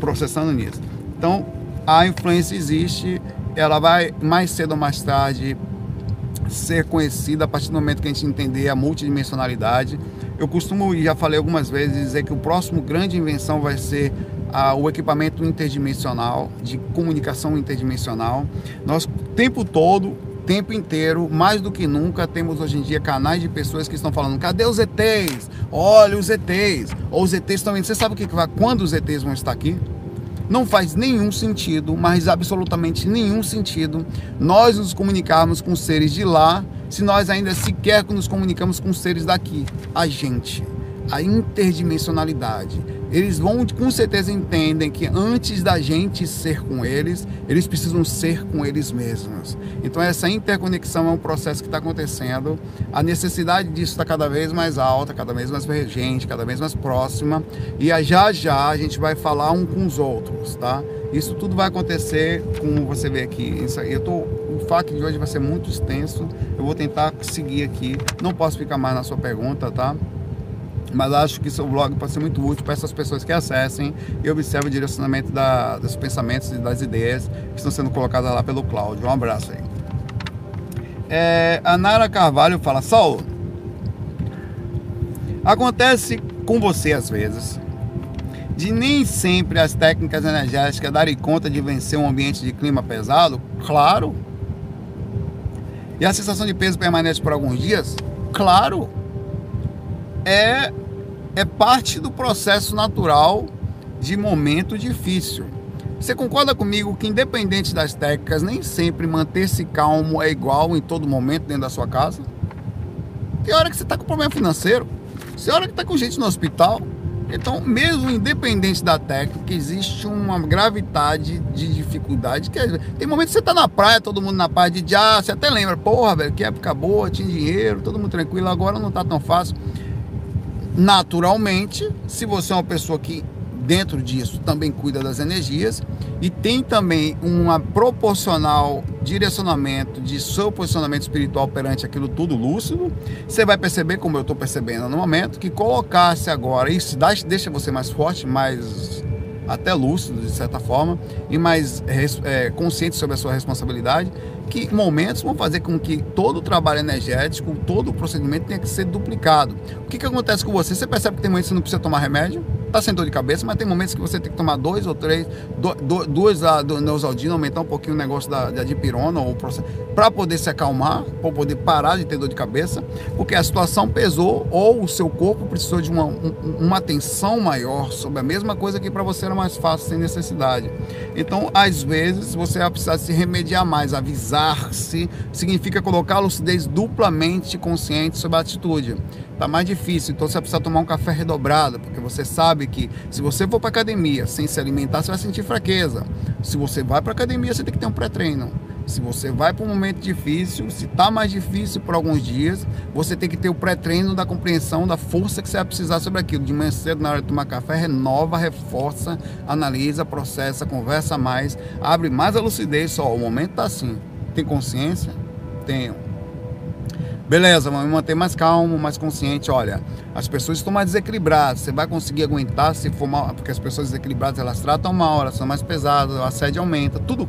processando nisso. Então, a influência existe, ela vai mais cedo ou mais tarde ser conhecida a partir do momento que a gente entender a multidimensionalidade. Eu costumo, e já falei algumas vezes, dizer que o próximo grande invenção vai ser o equipamento interdimensional, de comunicação interdimensional. Nós, o tempo todo, tempo inteiro, mais do que nunca, temos hoje em dia canais de pessoas que estão falando: cadê os ETs? Olha os ETs. Ou os ETs vindo. Você sabe o que vai, quando os ETs vão estar aqui? Não faz nenhum sentido, mas absolutamente nenhum sentido, nós nos comunicarmos com seres de lá se nós ainda sequer nos comunicamos com seres daqui. A gente, a interdimensionalidade eles vão com certeza entendem que antes da gente ser com eles, eles precisam ser com eles mesmos. Então essa interconexão é um processo que está acontecendo. A necessidade disso está cada vez mais alta, cada vez mais urgente, cada vez mais próxima. E já já a gente vai falar um com os outros, tá? Isso tudo vai acontecer, como você vê aqui. Eu tô, o FAQ de hoje vai ser muito extenso. Eu vou tentar seguir aqui. Não posso ficar mais na sua pergunta, tá? Mas acho que seu blog pode ser muito útil para essas pessoas que acessem e observem o direcionamento da, dos pensamentos e das ideias que estão sendo colocadas lá pelo Cláudio. Um abraço aí. É, a Nara Carvalho fala: Saulo, acontece com você às vezes de nem sempre as técnicas energéticas darem conta de vencer um ambiente de clima pesado? Claro. E a sensação de peso permanece por alguns dias? Claro. É é parte do processo natural de momento difícil. Você concorda comigo que, independente das técnicas, nem sempre manter-se calmo é igual em todo momento dentro da sua casa? Tem hora que você está com problema financeiro, tem hora que está com gente no hospital. Então, mesmo independente da técnica, existe uma gravidade de dificuldade. Que é, tem momentos que você está na praia, todo mundo na praia de já, você até lembra, porra, velho, que época boa, tinha dinheiro, todo mundo tranquilo, agora não está tão fácil. Naturalmente, se você é uma pessoa que dentro disso também cuida das energias e tem também uma proporcional direcionamento de seu posicionamento espiritual perante aquilo tudo lúcido, você vai perceber, como eu estou percebendo no momento, que colocar-se agora, isso deixa você mais forte, mais até lúcido de certa forma e mais é, consciente sobre a sua responsabilidade que momentos vão fazer com que todo o trabalho energético, todo o procedimento tenha que ser duplicado. O que, que acontece com você? Você percebe que tem momentos que você não precisa tomar remédio? Tá sem dor de cabeça, mas tem momentos que você tem que tomar dois ou três, do, do, duas da do Neusaldina, aumentar um pouquinho o negócio da, da dipirona ou para poder se acalmar, para poder parar de ter dor de cabeça, porque a situação pesou ou o seu corpo precisou de uma, um, uma atenção maior sobre a mesma coisa que para você era mais fácil sem necessidade. Então, às vezes, você vai precisar se remediar mais, avisar-se, significa colocar a lucidez duplamente consciente sobre a atitude tá mais difícil, então você vai precisar tomar um café redobrado, porque você sabe que se você for para academia sem se alimentar, você vai sentir fraqueza. Se você vai para academia, você tem que ter um pré-treino. Se você vai para um momento difícil, se está mais difícil por alguns dias, você tem que ter o pré-treino da compreensão da força que você vai precisar sobre aquilo. De manhã cedo, na hora de tomar café, renova, reforça, analisa, processa, conversa mais, abre mais a lucidez. Só o momento está assim. Tem consciência? Tenho Beleza, vamos me manter mais calmo, mais consciente. Olha, as pessoas estão mais desequilibradas. Você vai conseguir aguentar se for mal, porque as pessoas desequilibradas elas tratam mal, elas são mais pesadas, o assédio aumenta, tudo.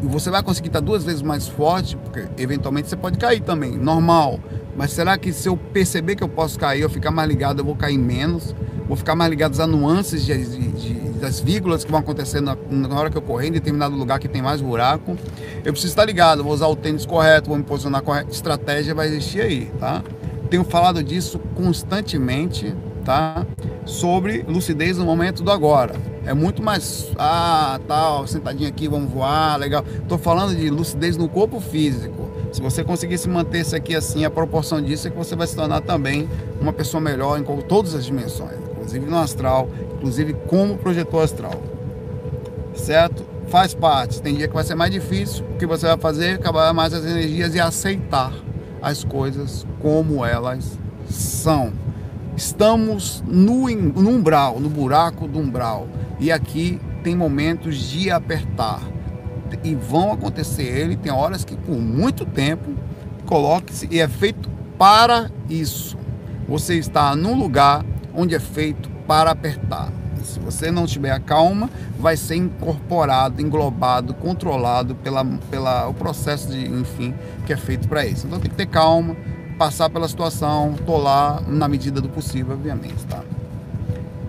E você vai conseguir estar duas vezes mais forte, porque eventualmente você pode cair também, normal. Mas será que se eu perceber que eu posso cair, eu ficar mais ligado, eu vou cair menos? Vou ficar mais ligado às nuances de, de, de, das vírgulas que vão acontecer na, na, hora que eu correr em determinado lugar que tem mais buraco. Eu preciso estar ligado, vou usar o tênis correto, vou me posicionar correto. Estratégia vai existir aí, tá? Tenho falado disso constantemente, tá? Sobre lucidez no momento do agora. É muito mais, ah, tal, sentadinho aqui, vamos voar, legal. Tô falando de lucidez no corpo físico. Se você conseguir se manter isso aqui assim, a proporção disso é que você vai se tornar também uma pessoa melhor em todas as dimensões, inclusive no astral, inclusive como projetor astral. Certo? Faz parte. Tem dia que vai ser mais difícil, o que você vai fazer é acabar mais as energias e aceitar as coisas como elas são. Estamos no, no umbral, no buraco do umbral. E aqui tem momentos de apertar e vão acontecer ele. Tem horas que por muito tempo coloque-se e é feito para isso. Você está num lugar onde é feito para apertar. Se você não tiver a calma, vai ser incorporado, englobado, controlado pela, pela o processo de, enfim, que é feito para isso. Então tem que ter calma, passar pela situação, lá na medida do possível, obviamente, tá?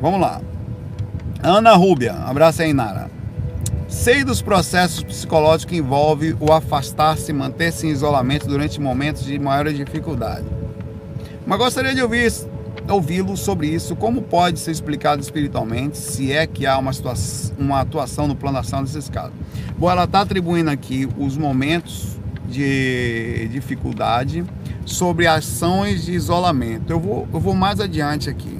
Vamos lá. Ana Rúbia, abraço aí, Nara. Sei dos processos psicológicos que envolve o afastar-se, manter-se em isolamento durante momentos de maior dificuldade. Mas gostaria de ouvir ouvi-lo sobre isso, como pode ser explicado espiritualmente, se é que há uma, situação, uma atuação no plano ação desses casos. Bom, ela está atribuindo aqui os momentos de dificuldade sobre ações de isolamento. Eu vou, eu vou mais adiante aqui.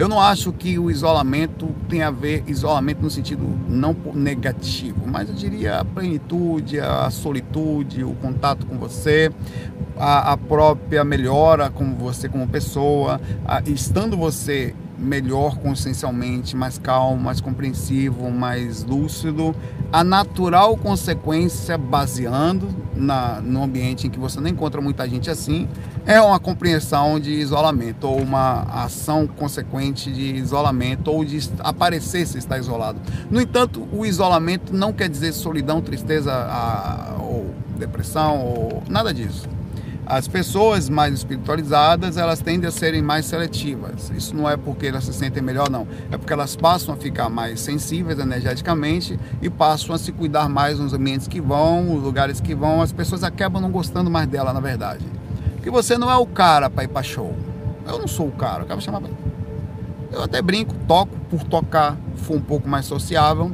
Eu não acho que o isolamento tem a ver isolamento no sentido não negativo, mas eu diria a plenitude, a solitude, o contato com você, a, a própria melhora como você como pessoa, a, estando você melhor consciencialmente, mais calmo, mais compreensivo, mais lúcido, a natural consequência baseando na, no ambiente em que você não encontra muita gente assim, é uma compreensão de isolamento ou uma ação consequente de isolamento ou de aparecer se está isolado. No entanto, o isolamento não quer dizer solidão, tristeza a, ou depressão ou nada disso. As pessoas mais espiritualizadas, elas tendem a serem mais seletivas. Isso não é porque elas se sentem melhor, não. É porque elas passam a ficar mais sensíveis energeticamente e passam a se cuidar mais nos ambientes que vão, os lugares que vão. As pessoas acabam não gostando mais dela, na verdade. Porque você não é o cara para ir para show. Eu não sou o cara, eu quero chamar. Eu até brinco, toco por tocar, for um pouco mais sociável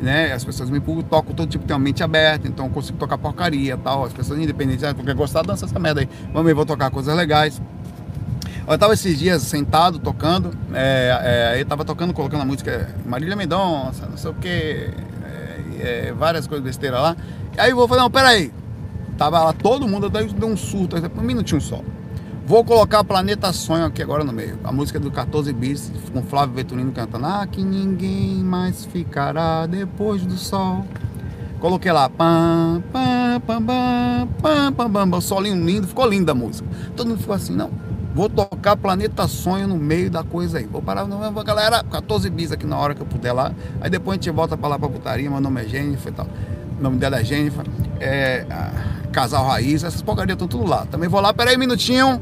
né? As pessoas me tocam todo tipo, tem uma mente aberta, então eu consigo tocar porcaria tal. As pessoas independentes, ah, porque gostar, dança essa merda aí. Vamos ver, vou tocar coisas legais. Eu tava esses dias sentado, tocando, é, é, eu tava tocando, colocando a música Marília Mendonça, não sei o que, é, é, várias coisas besteira lá. Aí eu vou falar, não, peraí. Tava lá todo mundo, até deu um surto, um minutinho só. Vou colocar Planeta Sonho aqui agora no meio. A música do 14 Bis, com Flávio Veturino cantando. Ah, que ninguém mais ficará depois do sol. Coloquei lá. Pam, pam, pam, pam, pam, pam, pam, pam. Solinho lindo. Ficou linda a música. Todo mundo ficou assim, não. Vou tocar Planeta Sonho no meio da coisa aí. Vou parar, não, galera, 14 bis aqui na hora que eu puder lá. Aí depois a gente volta pra lá pra putaria. Meu nome é Jennifer e tal. O nome dela é Jennifer. É, Casal Raiz. Essas porcarias estão tudo lá. Também vou lá. Pera aí um minutinho.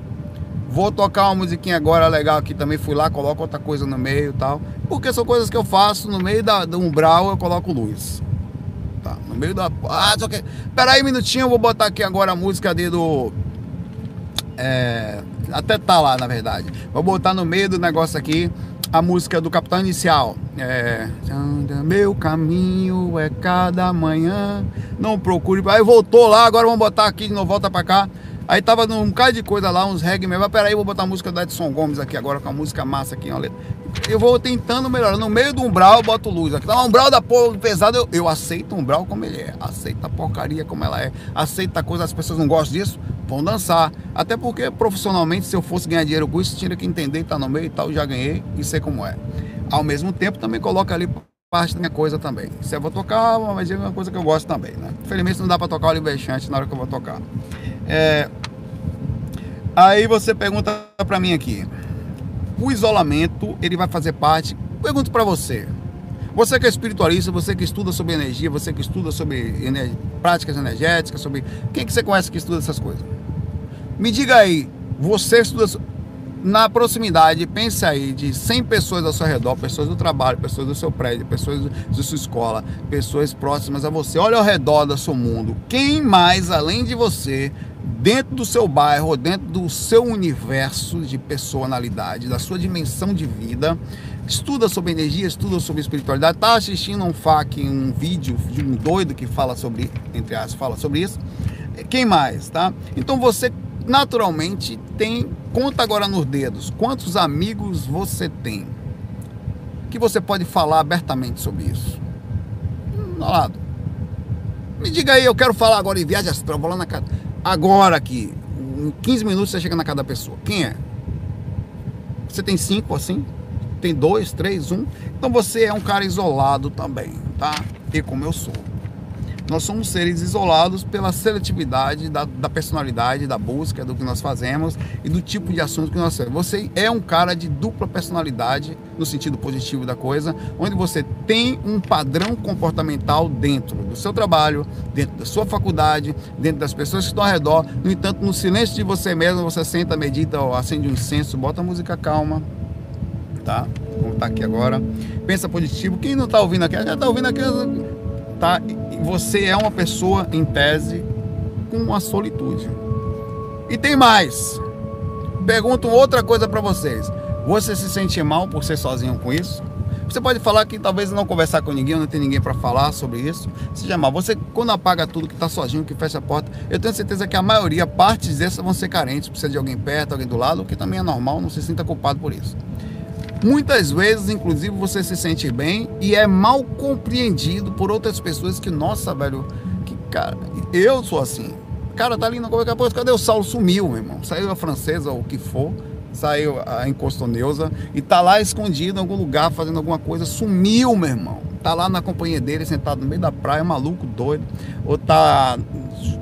Vou tocar uma musiquinha agora legal aqui também. Fui lá, coloco outra coisa no meio e tal. Porque são coisas que eu faço no meio da, do umbral, eu coloco luz. Tá, no meio da. Ah, só que. Pera aí um minutinho, eu vou botar aqui agora a música dele do. É, até tá lá, na verdade. Vou botar no meio do negócio aqui a música do Capitão Inicial. É. Meu caminho é cada manhã. Não procure. Aí voltou lá, agora vamos botar aqui de novo, volta pra cá. Aí tava num bocado de coisa lá, uns reggae mesmo. Peraí, vou botar a música do Edson Gomes aqui agora, com a música massa aqui, olha. Eu vou tentando melhorar. No meio do umbral eu boto luz. Aqui tá um umbral da porra pesado, eu, eu aceito o umbral como ele é. Aceito a porcaria como ela é. Aceito a coisa, as pessoas não gostam disso, vão dançar. Até porque profissionalmente, se eu fosse ganhar dinheiro com isso, tinha que entender, tá no meio e tal, já ganhei e sei como é. Ao mesmo tempo, também coloca ali parte da minha coisa também. Se eu vou tocar, mas é uma coisa que eu gosto também, né? Infelizmente não dá para tocar o Oliver Chante na hora que eu vou tocar. É, Aí você pergunta para mim aqui, o isolamento ele vai fazer parte? Pergunto para você. Você que é espiritualista, você que estuda sobre energia, você que estuda sobre práticas energéticas, sobre quem que você conhece que estuda essas coisas? Me diga aí, você estuda na proximidade, pense aí de 100 pessoas ao seu redor, pessoas do trabalho, pessoas do seu prédio, pessoas da sua escola, pessoas próximas a você. Olha ao redor do seu mundo. Quem mais além de você dentro do seu bairro, dentro do seu universo de personalidade, da sua dimensão de vida, estuda sobre energia, estuda sobre espiritualidade, está assistindo um FAQ, um vídeo de um doido que fala sobre, entre aspas, fala sobre isso. Quem mais, tá? Então você naturalmente tem, conta agora nos dedos, quantos amigos você tem? Que você pode falar abertamente sobre isso. Hum, lado. Me diga aí, eu quero falar agora em viagem astral, vou lá na casa. Agora aqui, em 15 minutos você chega na casa da pessoa. Quem é? Você tem cinco assim? Tem dois, três, um? Então você é um cara isolado também, tá? E como eu sou. Nós somos seres isolados pela seletividade da, da, personalidade, da busca, do que nós fazemos e do tipo de assunto que nós temos. Você é um cara de dupla personalidade, no sentido positivo da coisa, onde você tem um padrão comportamental dentro do seu trabalho, dentro da sua faculdade, dentro das pessoas que estão ao redor. No entanto, no silêncio de você mesmo, você senta, medita, acende um incenso, bota música calma, tá? Como tá aqui agora. Pensa positivo. Quem não tá ouvindo aqui, já tá ouvindo aqui tá? Você é uma pessoa, em tese, com uma solitude. E tem mais. Pergunto outra coisa para vocês. Você se sente mal por ser sozinho com isso? Você pode falar que talvez não conversar com ninguém, não tem ninguém para falar sobre isso. Seja mal. Você, quando apaga tudo, que está sozinho, que fecha a porta, eu tenho certeza que a maioria, partes dessas vão ser carentes, precisa de alguém perto, alguém do lado, o que também é normal, não se sinta culpado por isso. Muitas vezes, inclusive, você se sente bem e é mal compreendido por outras pessoas que, nossa, velho, que cara, eu sou assim. Cara, tá ali na coisa, cadê o Saulo? Sumiu, meu irmão. Saiu a francesa ou o que for, saiu a encostoneusa e tá lá escondido em algum lugar fazendo alguma coisa, sumiu, meu irmão. Tá lá na companhia dele, sentado no meio da praia, maluco, doido, ou tá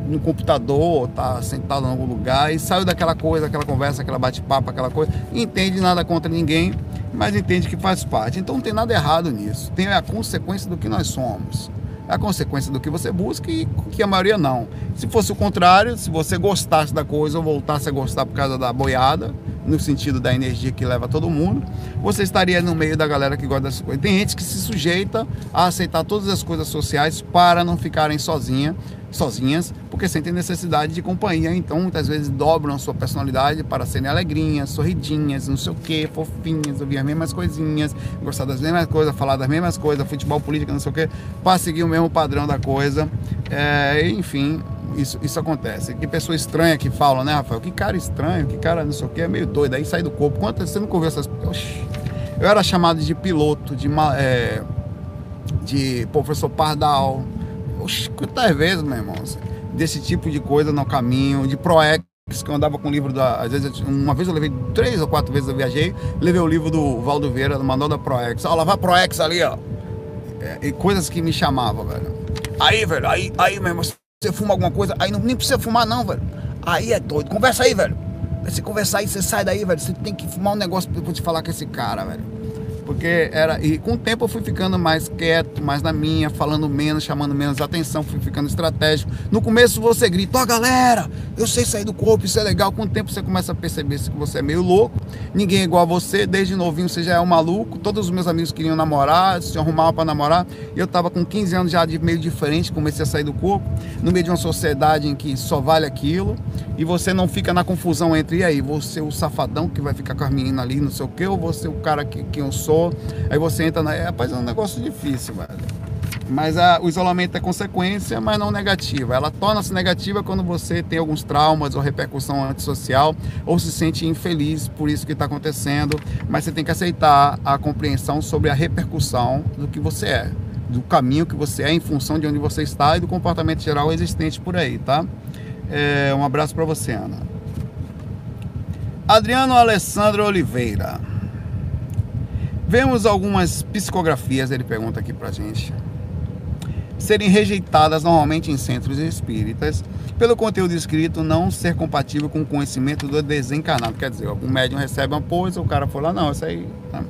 no computador, tá sentado em algum lugar e saiu daquela coisa, aquela conversa, aquela bate-papo, aquela coisa, entende nada contra ninguém mas entende que faz parte. Então não tem nada errado nisso. Tem a consequência do que nós somos. É a consequência do que você busca e que a maioria não. Se fosse o contrário, se você gostasse da coisa ou voltasse a gostar por causa da boiada, no sentido da energia que leva todo mundo, você estaria no meio da galera que gosta dessas coisas. Tem gente que se sujeita a aceitar todas as coisas sociais para não ficarem sozinha sozinhas, porque sentem necessidade de companhia, então muitas vezes dobram a sua personalidade para serem alegrinhas, sorridinhas, não sei o que, fofinhas, ouvir as mesmas coisinhas, gostar das mesmas coisas, falar das mesmas coisas, futebol, política, não sei o que, para seguir o mesmo padrão da coisa. É, enfim, isso, isso acontece. Que pessoa estranha que fala, né, Rafael? Que cara estranho, que cara não sei o que, é meio doido, aí sai do corpo. Quantas você não ouviu essas. Oxi. Eu era chamado de piloto, de, é, de professor Pardal, Quantas vezes, meu irmão, desse tipo de coisa no caminho, de Proex, que eu andava com o livro da. Às vezes, uma vez eu levei três ou quatro vezes eu viajei, levei o livro do Valdo Vieira, do Manual da Proex. Ó, lá vai Proex ali, ó. É, e coisas que me chamavam, velho. Aí, velho, aí, aí, meu irmão, você fuma alguma coisa, aí não, nem precisa fumar, não, velho. Aí é doido. Conversa aí, velho. Se conversar aí, você sai daí, velho. Você tem que fumar um negócio pra eu te falar com esse cara, velho porque era e com o tempo eu fui ficando mais quieto, mais na minha, falando menos, chamando menos atenção, fui ficando estratégico. No começo você grita, ó oh, galera, eu sei sair do corpo, isso é legal. Com o tempo você começa a perceber que você é meio louco, ninguém é igual a você, desde novinho você já é um maluco, todos os meus amigos queriam namorar, se arrumavam para namorar, eu tava com 15 anos já de meio diferente, comecei a sair do corpo, no meio de uma sociedade em que só vale aquilo, e você não fica na confusão entre, e aí, você o safadão que vai ficar com as meninas ali, não sei o que, ou você o cara que, que eu sou, aí você entra na. Rapaz, é um negócio difícil, velho. Mas a, o isolamento é consequência, mas não negativa. Ela torna-se negativa quando você tem alguns traumas ou repercussão antissocial ou se sente infeliz por isso que está acontecendo. Mas você tem que aceitar a compreensão sobre a repercussão do que você é, do caminho que você é em função de onde você está e do comportamento geral existente por aí, tá? É, um abraço para você, Ana. Adriano Alessandro Oliveira. Vemos algumas psicografias, ele pergunta aqui pra gente. serem rejeitadas normalmente em centros espíritas pelo conteúdo escrito não ser compatível com o conhecimento do desencarnado. Quer dizer, algum médium recebe uma coisa, o cara fala, não, isso aí. Tá.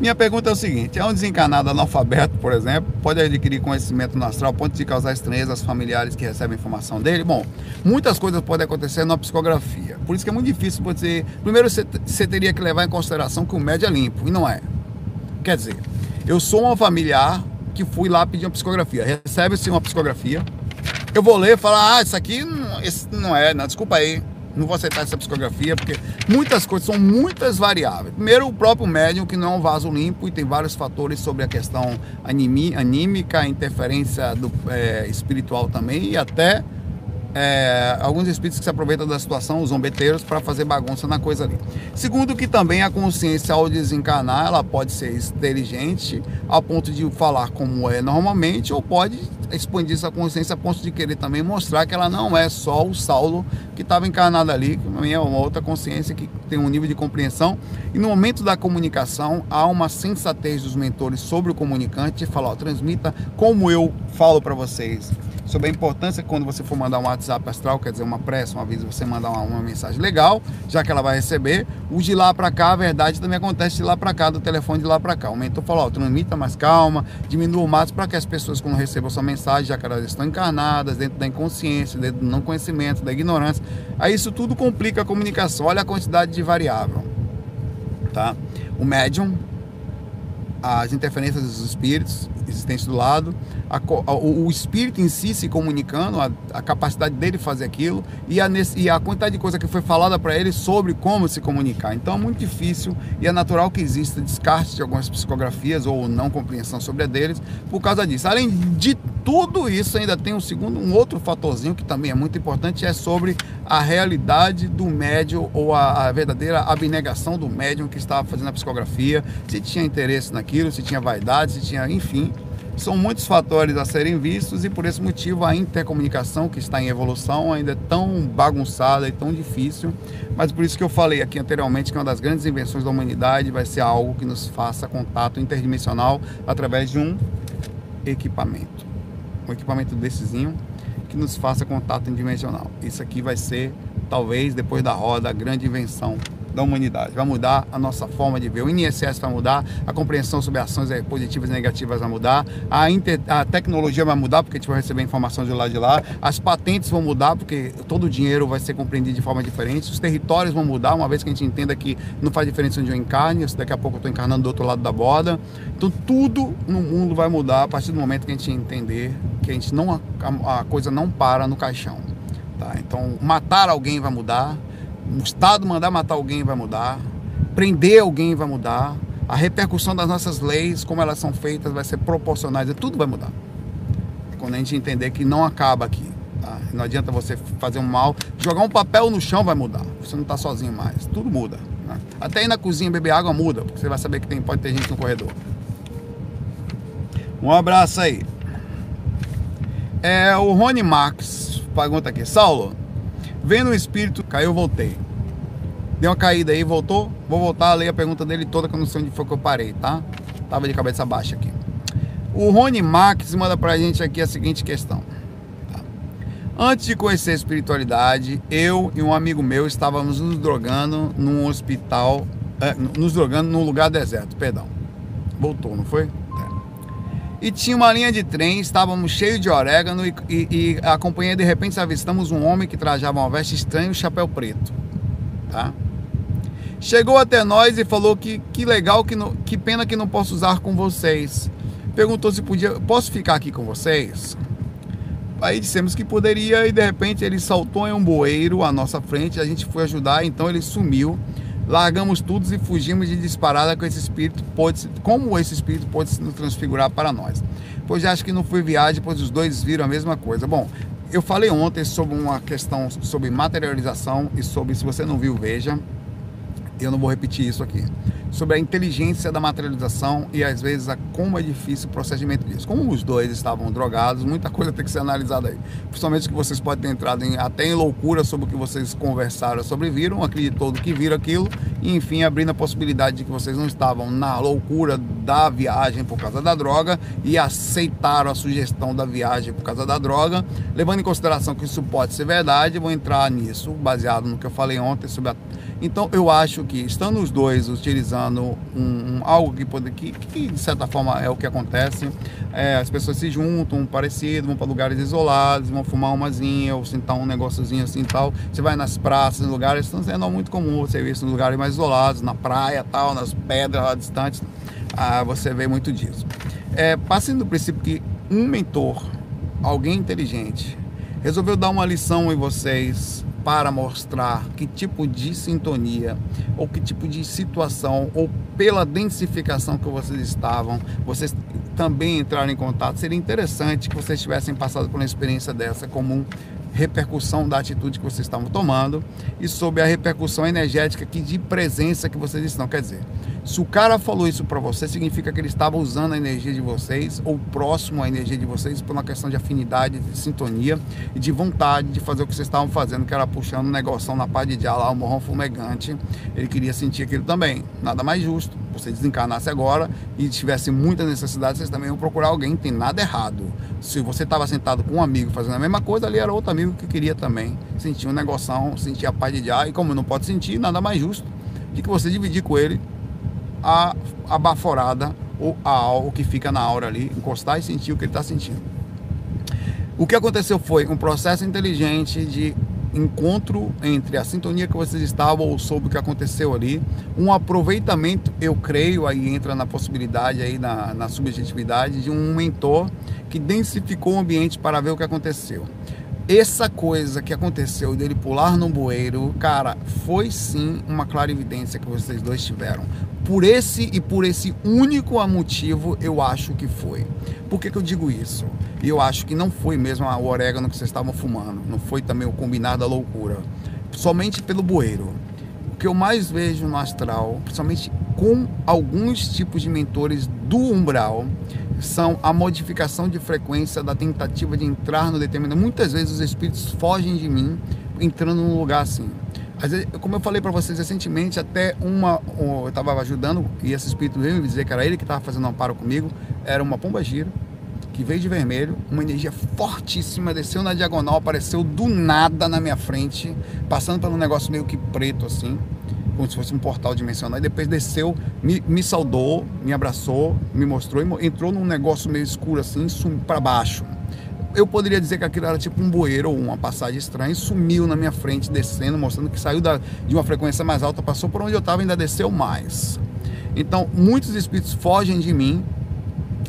Minha pergunta é o seguinte: é um desencarnado analfabeto, por exemplo, pode adquirir conhecimento no astral a ponto de causar estranheza aos familiares que recebem informação dele? Bom, muitas coisas podem acontecer na psicografia. Por isso que é muito difícil você. Primeiro, você, teria que levar em consideração que o médio é limpo, e não é. Quer dizer, eu sou uma familiar que fui lá pedir uma psicografia. Recebe-se uma psicografia. Eu vou ler e falar, ah, isso aqui não, esse não é, não, desculpa aí não vou aceitar essa psicografia, porque muitas coisas são muitas variáveis. Primeiro, o próprio médium, que não é um vaso limpo e tem vários fatores sobre a questão anímica, interferência do, é, espiritual também e até é, alguns espíritos que se aproveitam da situação, os zombeteiros, para fazer bagunça na coisa ali. Segundo, que também a consciência, ao desencarnar, ela pode ser inteligente ao ponto de falar como é normalmente, ou pode expandir essa consciência a ponto de querer também mostrar que ela não é só o Saulo que estava encarnado ali, que também é uma outra consciência que tem um nível de compreensão. E no momento da comunicação, há uma sensatez dos mentores sobre o comunicante e falar, ó, transmita como eu falo para vocês sobre a importância que quando você for mandar um WhatsApp astral, quer dizer, uma pressa, uma aviso, você mandar uma, uma, mensagem legal, já que ela vai receber. O de lá para cá, a verdade também acontece de lá para cá, do telefone de lá para cá. O mentor falou, ó, transmita mais calma, diminua o máximo para que as pessoas quando recebam sua mensagem, já que elas estão encarnadas, dentro da inconsciência, dentro do não conhecimento, da ignorância. Aí isso tudo complica a comunicação. Olha a quantidade de variável, tá? O médium, as interferências dos espíritos existentes do lado, a, a, o espírito em si se comunicando, a, a capacidade dele fazer aquilo e a, e a quantidade de coisa que foi falada para ele sobre como se comunicar. Então é muito difícil e é natural que exista descarte de algumas psicografias ou não compreensão sobre a deles por causa disso. Além de tudo isso, ainda tem um segundo, um outro fatorzinho que também é muito importante, é sobre a realidade do médium ou a, a verdadeira abnegação do médium que estava fazendo a psicografia, se tinha interesse naquilo, se tinha vaidade, se tinha, enfim, são muitos fatores a serem vistos e por esse motivo a intercomunicação que está em evolução ainda é tão bagunçada e tão difícil, mas por isso que eu falei aqui anteriormente que uma das grandes invenções da humanidade vai ser algo que nos faça contato interdimensional através de um equipamento. Um equipamento dessezinho que nos faça contato interdimensional. Isso aqui vai ser, talvez, depois da roda, a grande invenção da humanidade. Vai mudar a nossa forma de ver. O INSS vai mudar, a compreensão sobre ações positivas e negativas vai mudar, a, inter, a tecnologia vai mudar, porque a gente vai receber informação de lá de lá, as patentes vão mudar, porque todo o dinheiro vai ser compreendido de forma diferente, os territórios vão mudar, uma vez que a gente entenda que não faz diferença onde eu encarne, se daqui a pouco eu estou encarnando do outro lado da borda. Então tudo no mundo vai mudar a partir do momento que a gente entender que a gente não a, a coisa não para no caixão. Tá? Então matar alguém vai mudar, o Estado mandar matar alguém vai mudar, prender alguém vai mudar, a repercussão das nossas leis, como elas são feitas, vai ser proporcionais, tudo vai mudar. Quando a gente entender que não acaba aqui. Tá? Não adianta você fazer um mal, jogar um papel no chão vai mudar. Você não está sozinho mais, tudo muda. Né? Até ir na cozinha beber água muda, porque você vai saber que tem, pode ter gente no corredor. Um abraço aí. É, o Rony Max pergunta aqui, Saulo, Vendo o espírito, caiu, voltei. Deu uma caída aí, voltou. Vou voltar a ler a pergunta dele toda, que eu não sei onde foi que eu parei, tá? Tava de cabeça baixa aqui. O Rony Max manda pra gente aqui a seguinte questão. Tá? Antes de conhecer a espiritualidade, eu e um amigo meu estávamos nos drogando num hospital, é, nos drogando num lugar deserto, perdão. Voltou, não foi? E tinha uma linha de trem, estávamos cheios de orégano e, e, e acompanhei de repente avistamos um homem que trajava uma veste estranha e um chapéu preto. Tá? Chegou até nós e falou que que legal, que, não, que pena que não posso usar com vocês. Perguntou se podia, posso ficar aqui com vocês? Aí dissemos que poderia e de repente ele saltou em um bueiro à nossa frente, a gente foi ajudar, então ele sumiu largamos tudo e fugimos de disparada com esse espírito, pode, como esse espírito pode se transfigurar para nós. Pois acho que não foi viagem, pois os dois viram a mesma coisa. Bom, eu falei ontem sobre uma questão sobre materialização e sobre, se você não viu, veja. Eu não vou repetir isso aqui, sobre a inteligência da materialização e às vezes a como é difícil o procedimento disso. Como os dois estavam drogados, muita coisa tem que ser analisada aí. Principalmente que vocês podem ter entrado em, até em loucura sobre o que vocês conversaram sobre viram, acreditou do que viram aquilo, e enfim, abrindo a possibilidade de que vocês não estavam na loucura da viagem por causa da droga e aceitaram a sugestão da viagem por causa da droga, levando em consideração que isso pode ser verdade, vou entrar nisso, baseado no que eu falei ontem sobre a então eu acho que estando os dois utilizando um, um algo que, pode, que, que, de certa forma é o que acontece, é, as pessoas se juntam, um parecido, vão para lugares isolados, vão fumar umazinha ou sentar um negóciozinho assim tal. Você vai nas praças, em lugares, então é muito comum você ver isso em lugares mais isolados, na praia tal, nas pedras lá distantes, ah, você vê muito disso. É, passando do princípio que um mentor, alguém inteligente, resolveu dar uma lição em vocês para mostrar que tipo de sintonia ou que tipo de situação ou pela densificação que vocês estavam, vocês também entraram em contato. Seria interessante que vocês tivessem passado por uma experiência dessa comum repercussão da atitude que vocês estavam tomando e sobre a repercussão energética que de presença que vocês estão. Quer dizer, se o cara falou isso para você, significa que ele estava usando a energia de vocês ou próximo à energia de vocês por uma questão de afinidade, de sintonia e de vontade de fazer o que vocês estavam fazendo, que era puxando um negócio na pá de dia lá, o morrão fumegante. Ele queria sentir aquilo também. Nada mais justo. Você desencarnasse agora e tivesse muita necessidade, vocês também iam procurar alguém, tem nada errado. Se você estava sentado com um amigo fazendo a mesma coisa, ali era outro amigo que queria também sentir um negoção, sentir a paz de dia. E como não pode sentir, nada mais justo de que você dividir com ele a, a baforada ou a, o que fica na aura ali, encostar e sentir o que ele está sentindo. O que aconteceu foi um processo inteligente de encontro entre a sintonia que vocês estavam ou sobre o que aconteceu ali, um aproveitamento, eu creio, aí entra na possibilidade aí na, na subjetividade de um mentor que densificou o ambiente para ver o que aconteceu essa coisa que aconteceu dele pular no bueiro, cara, foi sim uma clarividência que vocês dois tiveram. Por esse e por esse único motivo, eu acho que foi. Por que, que eu digo isso? E eu acho que não foi mesmo o orégano que vocês estavam fumando, não foi também o combinado da loucura. Somente pelo bueiro. O que eu mais vejo no astral, principalmente com alguns tipos de mentores do umbral, são a modificação de frequência da tentativa de entrar no determinado. Muitas vezes os espíritos fogem de mim entrando num lugar assim. Às vezes, como eu falei para vocês recentemente, até uma. Eu estava ajudando e esse espírito veio me dizer que era ele que estava fazendo um amparo comigo. Era uma pomba gira que veio de vermelho, uma energia fortíssima, desceu na diagonal, apareceu do nada na minha frente, passando um negócio meio que preto assim como se fosse um portal dimensional, e depois desceu, me, me saudou, me abraçou, me mostrou, e entrou num negócio meio escuro assim, para baixo. Eu poderia dizer que aquilo era tipo um bueiro ou uma passagem estranha, e sumiu na minha frente, descendo, mostrando que saiu da, de uma frequência mais alta, passou por onde eu estava e ainda desceu mais. Então, muitos espíritos fogem de mim,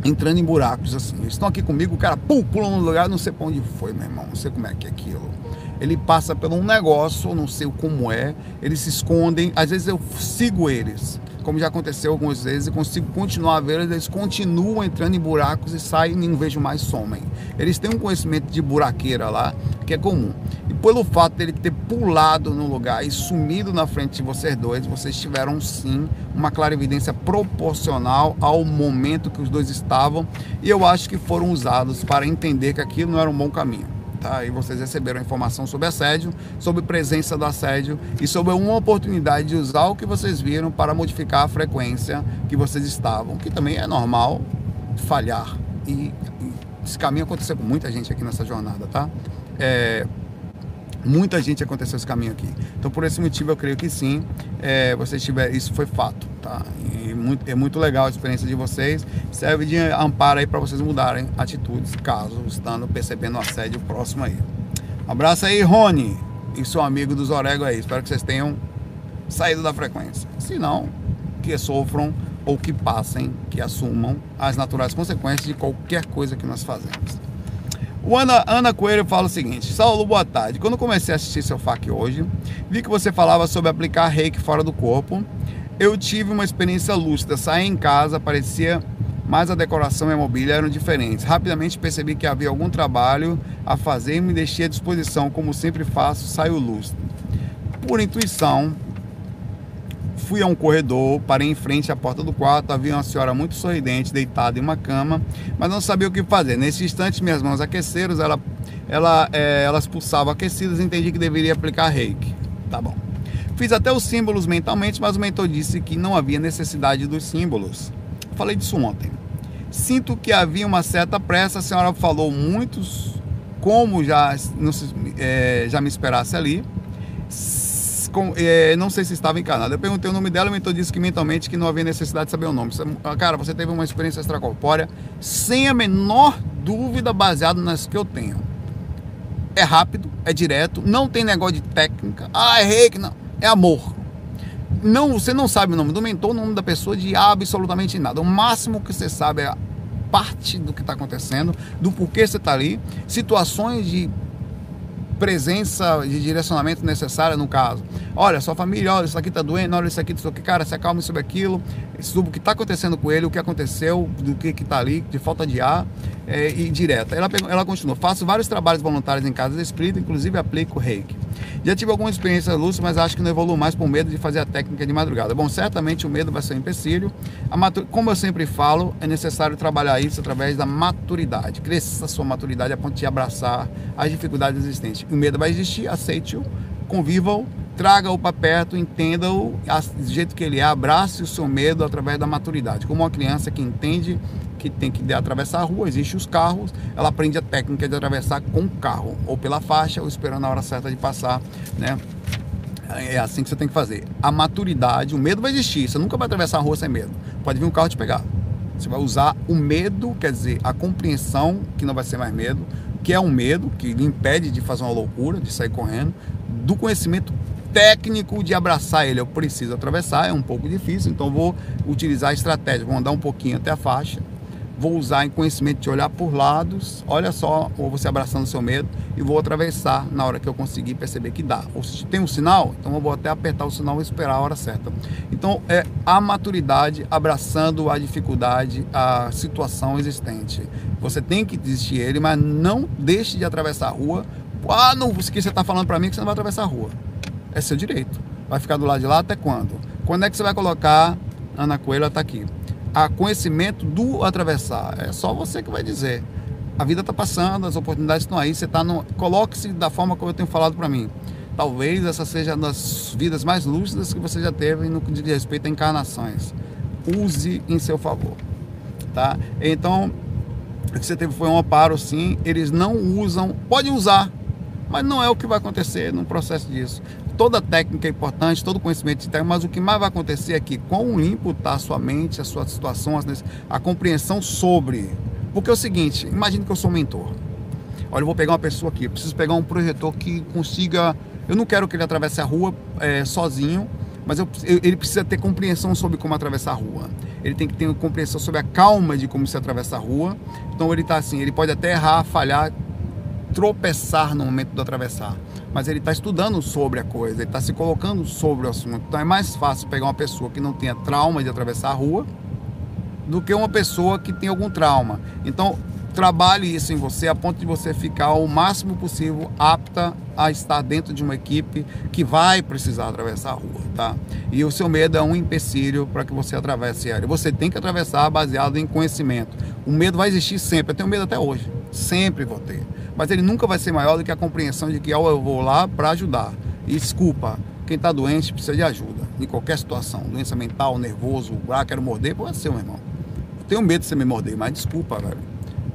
entrando em buracos assim. Estão aqui comigo, o cara pum, pula no lugar, não sei para onde foi, meu irmão, não sei como é que é aquilo ele passa por um negócio, não sei como é, eles se escondem, às vezes eu sigo eles, como já aconteceu algumas vezes, e consigo continuar a ver eles, continuam entrando em buracos e saem não vejo mais somem. Eles têm um conhecimento de buraqueira lá, que é comum. E pelo fato dele ter pulado no lugar e sumido na frente de vocês dois, vocês tiveram sim uma clarividência proporcional ao momento que os dois estavam, e eu acho que foram usados para entender que aquilo não era um bom caminho tá? E vocês receberam informação sobre assédio, sobre presença do assédio e sobre uma oportunidade de usar o que vocês viram para modificar a frequência que vocês estavam, que também é normal falhar. E, e esse caminho aconteceu com muita gente aqui nessa jornada, tá? É, muita gente aconteceu esse caminho aqui. Então, por esse motivo, eu creio que sim, é, vocês tiveram, isso foi fato, tá? E muito, é muito legal a experiência de vocês. Serve de amparo aí para vocês mudarem atitudes, caso estando percebendo o assédio próximo aí. Um abraço aí, Rony, e seu amigo dos Orego aí. Espero que vocês tenham saído da frequência. Se não, que sofram ou que passem, que assumam as naturais consequências de qualquer coisa que nós fazemos. O Ana, Ana Coelho fala o seguinte: Saulo, boa tarde. Quando comecei a assistir seu FAQ hoje, vi que você falava sobre aplicar reiki fora do corpo. Eu tive uma experiência lúcida. Saí em casa, parecia mas a decoração e a mobília eram diferentes. Rapidamente percebi que havia algum trabalho a fazer e me deixei à disposição, como sempre faço, saio lúcido. Por intuição, Fui a um corredor, parei em frente à porta do quarto, havia uma senhora muito sorridente, deitada em uma cama, mas não sabia o que fazer. Nesse instante, minhas mãos aqueceram, ela, ela, é, elas pulsavam aquecidas e entendi que deveria aplicar reiki. Tá bom. Fiz até os símbolos mentalmente, mas o mentor disse que não havia necessidade dos símbolos. Falei disso ontem. Sinto que havia uma certa pressa, a senhora falou muitos, como já, não, é, já me esperasse ali com, é, não sei se estava encanado. Eu perguntei o nome dela, o mentor disse que mentalmente que não havia necessidade de saber o nome. Ah, cara, você teve uma experiência extracorpórea sem a menor dúvida baseado nas que eu tenho. É rápido, é direto, não tem negócio de técnica. Ah, errei que não. É amor. Não, você não sabe o nome do mentor, o nome da pessoa, de absolutamente nada. O máximo que você sabe é parte do que está acontecendo, do porquê você está ali, situações de presença de direcionamento necessária no caso. Olha, sua família, olha, isso aqui tá doendo, olha, isso aqui, isso aqui, cara, se acalme sobre aquilo, sobre o que está acontecendo com ele, o que aconteceu, do que que tá ali, de falta de ar, é, e direta. Ela, ela continua, faço vários trabalhos voluntários em casa espírita, inclusive aplico reiki. Já tive alguma experiência lúcida, mas acho que não evoluo mais por medo de fazer a técnica de madrugada. Bom, certamente o medo vai ser um empecilho. Matur... Como eu sempre falo, é necessário trabalhar isso através da maturidade. Cresça a sua maturidade a ponto de abraçar as dificuldades existentes. O medo vai existir, aceite-o, conviva-o, traga-o para perto, entenda-o do jeito que ele é, abrace o seu medo através da maturidade. Como uma criança que entende que tem que atravessar a rua, existem os carros, ela aprende a técnica de atravessar com o carro, ou pela faixa, ou esperando a hora certa de passar, né? É assim que você tem que fazer. A maturidade, o medo vai existir, você nunca vai atravessar a rua sem medo. Pode vir um carro te pegar. Você vai usar o medo, quer dizer, a compreensão, que não vai ser mais medo, que é um medo, que lhe impede de fazer uma loucura, de sair correndo, do conhecimento técnico de abraçar ele. Eu preciso atravessar, é um pouco difícil, então vou utilizar a estratégia, vou andar um pouquinho até a faixa, vou usar em conhecimento de olhar por lados, olha só, ou você abraçando seu medo, e vou atravessar na hora que eu conseguir perceber que dá. Ou se tem um sinal, então eu vou até apertar o sinal e esperar a hora certa. Então é a maturidade abraçando a dificuldade, a situação existente. Você tem que desistir ele, mas não deixe de atravessar a rua. Ah, não, que você está falando para mim que você não vai atravessar a rua. É seu direito. Vai ficar do lado de lá até quando? Quando é que você vai colocar Ana Coelho está aqui? a conhecimento do atravessar. É só você que vai dizer. A vida está passando, as oportunidades estão aí. Você está no. Coloque-se da forma como eu tenho falado para mim. Talvez essa seja uma das vidas mais lúcidas que você já teve no que diz respeito a encarnações. Use em seu favor. Tá? Então, o que você teve foi um amparo, sim. Eles não usam, pode usar, mas não é o que vai acontecer no processo disso toda técnica é importante, todo conhecimento de técnica, mas o que mais vai acontecer é que com limpo está a sua mente, a sua situação, a compreensão sobre. Porque é o seguinte, imagine que eu sou um mentor. Olha, eu vou pegar uma pessoa aqui, preciso pegar um projetor que consiga. Eu não quero que ele atravesse a rua é, sozinho, mas eu, ele precisa ter compreensão sobre como atravessar a rua. Ele tem que ter compreensão sobre a calma de como se atravessa a rua. Então ele está assim, ele pode até errar, falhar, tropeçar no momento de atravessar mas ele está estudando sobre a coisa, ele está se colocando sobre o assunto. Então é mais fácil pegar uma pessoa que não tenha trauma de atravessar a rua do que uma pessoa que tem algum trauma. Então trabalhe isso em você a ponto de você ficar o máximo possível apta a estar dentro de uma equipe que vai precisar atravessar a rua, tá? E o seu medo é um empecilho para que você atravesse ela. Você tem que atravessar baseado em conhecimento. O medo vai existir sempre. Eu tenho medo até hoje. Sempre vou ter mas ele nunca vai ser maior do que a compreensão de que eu vou lá para ajudar. E desculpa, quem está doente precisa de ajuda, em qualquer situação, doença mental, nervoso, ah, quero morder, pode ser, meu irmão. Eu tenho medo de você me morder, mas desculpa, velho.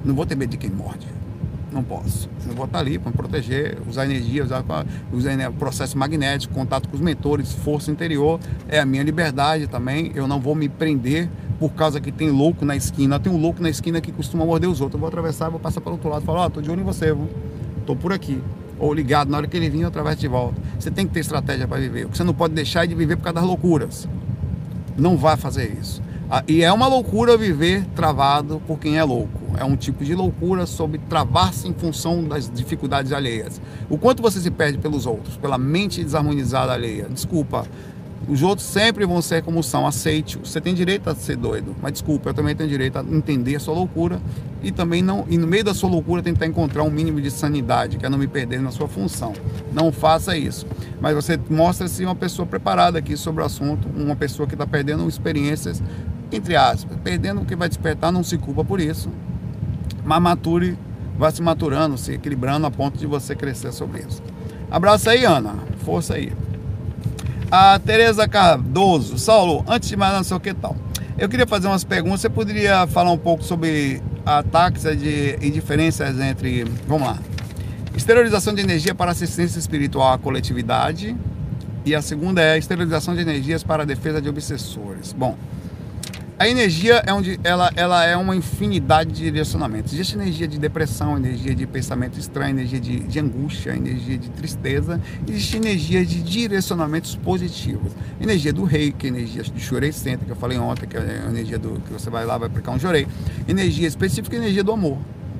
Não vou ter medo de quem morde. Não posso. Eu vou estar ali para me proteger, usar energia, usar, usar processo magnético, contato com os mentores, força interior. É a minha liberdade também. Eu não vou me prender por causa que tem louco na esquina. Tem um louco na esquina que costuma morder os outros. Eu vou atravessar, vou passar para o outro lado e falar, ó, oh, tô de olho em você, viu? tô por aqui. Ou ligado, na hora que ele vir, eu atravesso de volta. Você tem que ter estratégia para viver. O que você não pode deixar é de viver por causa das loucuras. Não vai fazer isso. Ah, e é uma loucura viver travado por quem é louco. É um tipo de loucura sobre travar-se em função das dificuldades alheias. O quanto você se perde pelos outros, pela mente desarmonizada alheia. Desculpa, Os outros sempre vão ser como são, aceite. Você tem direito a ser doido, mas desculpa, eu também tenho direito a entender a sua loucura e também não, e no meio da sua loucura tentar encontrar um mínimo de sanidade, que é não me perder na sua função. Não faça isso. Mas você mostra-se uma pessoa preparada aqui sobre o assunto, uma pessoa que está perdendo experiências, entre aspas, perdendo o que vai despertar, não se culpa por isso. Mas mature, vai se maturando, se equilibrando a ponto de você crescer sobre isso. Abraço aí, Ana. Força aí. A Tereza Cardoso, Saulo, antes de mais nada, sei o que tal. Eu queria fazer umas perguntas. Você poderia falar um pouco sobre ataques de, e diferenças entre. Vamos lá. Exteriorização de energia para assistência espiritual à coletividade. E a segunda é a exteriorização de energias para a defesa de obsessores. Bom, a energia é onde ela, ela é uma infinidade de direcionamentos. Existe energia de depressão, energia de pensamento estranho, energia de, de angústia, energia de tristeza. Existe energia de direcionamentos positivos. Energia do reiki, energia de chorei centro, que eu falei ontem, que é a energia do que você vai lá vai aplicar um chorei. Energia específica, energia do amor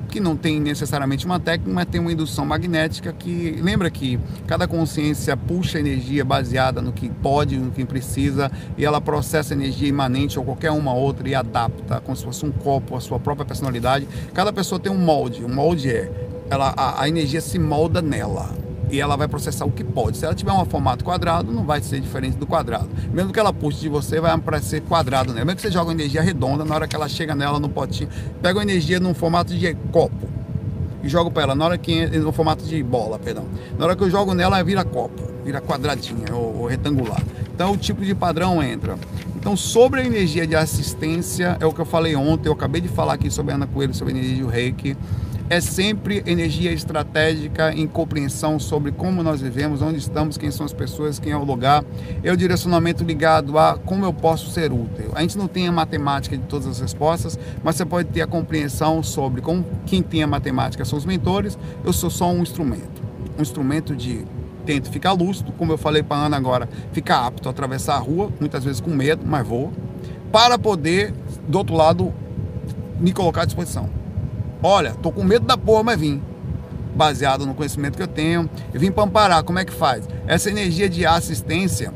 que não tem necessariamente uma técnica, mas tem uma indução magnética que lembra que cada consciência puxa energia baseada no que pode, no que precisa, e ela processa energia imanente ou qualquer uma outra e adapta, como se fosse um copo, a sua própria personalidade. Cada pessoa tem um molde, um molde é ela, a, a energia se molda nela e ela vai processar o que pode. Se ela tiver um formato quadrado, não vai ser diferente do quadrado. Mesmo que ela puxe de você, vai aparecer quadrado nela. Mesmo que você joga energia redonda, na hora que ela chega nela no potinho, pega uma energia num formato de copo e jogo para ela. Na hora que no formato de bola, perdão. Na hora que eu jogo nela, ela vira copo, vira quadradinha ou, ou retangular. Então o tipo de padrão entra. Então, sobre a energia de assistência, é o que eu falei ontem, eu acabei de falar aqui sobre a Ana Coelho, sobre a energia do reiki é sempre energia estratégica em compreensão sobre como nós vivemos, onde estamos, quem são as pessoas, quem é o lugar. É o direcionamento ligado a como eu posso ser útil. A gente não tem a matemática de todas as respostas, mas você pode ter a compreensão sobre como quem tem a matemática são os mentores. Eu sou só um instrumento, um instrumento de tento ficar lúcido, como eu falei para Ana agora, ficar apto a atravessar a rua, muitas vezes com medo, mas vou, para poder do outro lado me colocar à disposição. Olha, tô com medo da porra, mas vim. Baseado no conhecimento que eu tenho. Eu vim para amparar. Como é que faz? Essa energia de assistência.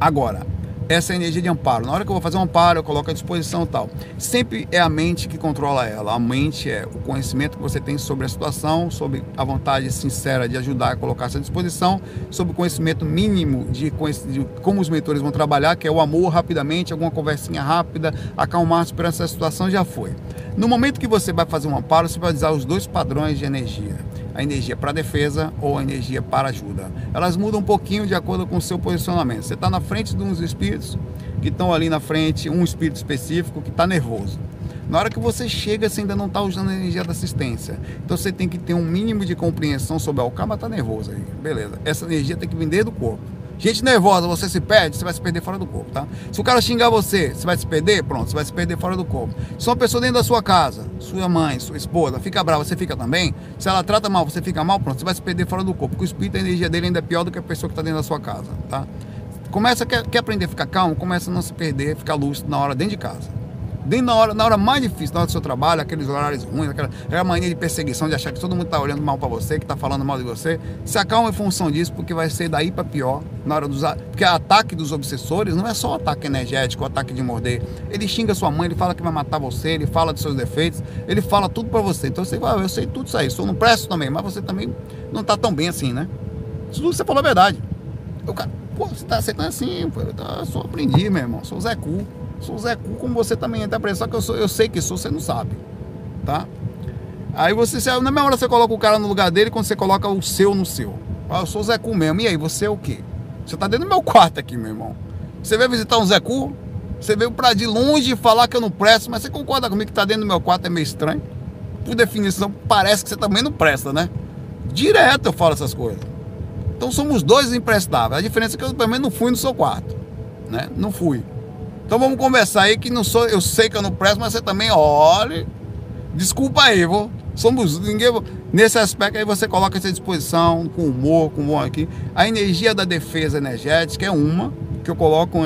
Agora, essa energia de amparo. Na hora que eu vou fazer um amparo, eu coloco à disposição tal. Sempre é a mente que controla ela. A mente é o conhecimento que você tem sobre a situação, sobre a vontade sincera de ajudar a colocar-se à disposição, sobre o conhecimento mínimo de, de, como os mentores vão trabalhar, que é o amor rapidamente, alguma conversinha rápida, acalmar-se para essa situação, já foi. No momento que você vai fazer um amparo, você vai usar os dois padrões de energia a energia para defesa ou a energia para ajuda. Elas mudam um pouquinho de acordo com o seu posicionamento. Você está na frente de uns espíritos que estão ali na frente, um espírito específico que está nervoso. Na hora que você chega, você ainda não está usando a energia da assistência. Então você tem que ter um mínimo de compreensão sobre, o cara está nervoso aí. Beleza. Essa energia tem que vir dentro do corpo. Gente nervosa, você se perde, você vai se perder fora do corpo, tá? Se o cara xingar você, você vai se perder, pronto, você vai se perder fora do corpo. Se uma pessoa dentro da sua casa, sua mãe, sua esposa, fica brava, você fica também. Se ela trata mal, você fica mal, pronto, você vai se perder fora do corpo. Porque o espírito, a energia dele ainda é pior do que a pessoa que está dentro da sua casa, tá? Começa, quer, quer aprender a ficar calmo, começa a não se perder, ficar lúcido na hora dentro de casa bem na hora, na hora mais difícil, na hora do seu trabalho, aqueles horários ruins, aquela, aquela mania de perseguição, de achar que todo mundo está olhando mal para você, que está falando mal de você. Se acalma em função disso, porque vai ser daí para pior na hora dos. Porque o ataque dos obsessores não é só o ataque energético, o ataque de morder. Ele xinga sua mãe, ele fala que vai matar você, ele fala dos seus defeitos, ele fala tudo para você. Então você vai, eu sei tudo isso aí, sou não presto também, mas você também não está tão bem assim, né? Isso tudo você falou a verdade. Eu, cara, pô, você tá, você tá assim, eu só aprendi, meu irmão, sou Zé Cu. Sou Zé Cu, como você também entra preso, só que eu, sou, eu sei que sou, você não sabe. Tá? Aí você, na mesma hora você coloca o cara no lugar dele, quando você coloca o seu no seu. Ah, eu sou Zé Cu mesmo. E aí, você é o quê? Você tá dentro do meu quarto aqui, meu irmão. Você veio visitar um Zé Cu? Você veio pra de longe falar que eu não presto, mas você concorda comigo que tá dentro do meu quarto é meio estranho? Por definição, parece que você também não presta, né? Direto eu falo essas coisas. Então somos dois imprestáveis. A diferença é que eu menos não fui no seu quarto. Né? Não fui. Então vamos conversar aí que não sou, eu sei que eu não presto, mas você também olhe. Desculpa aí, vou. Somos ninguém. Nesse aspecto aí você coloca essa disposição com humor, com humor aqui. A energia da defesa energética é uma que eu coloco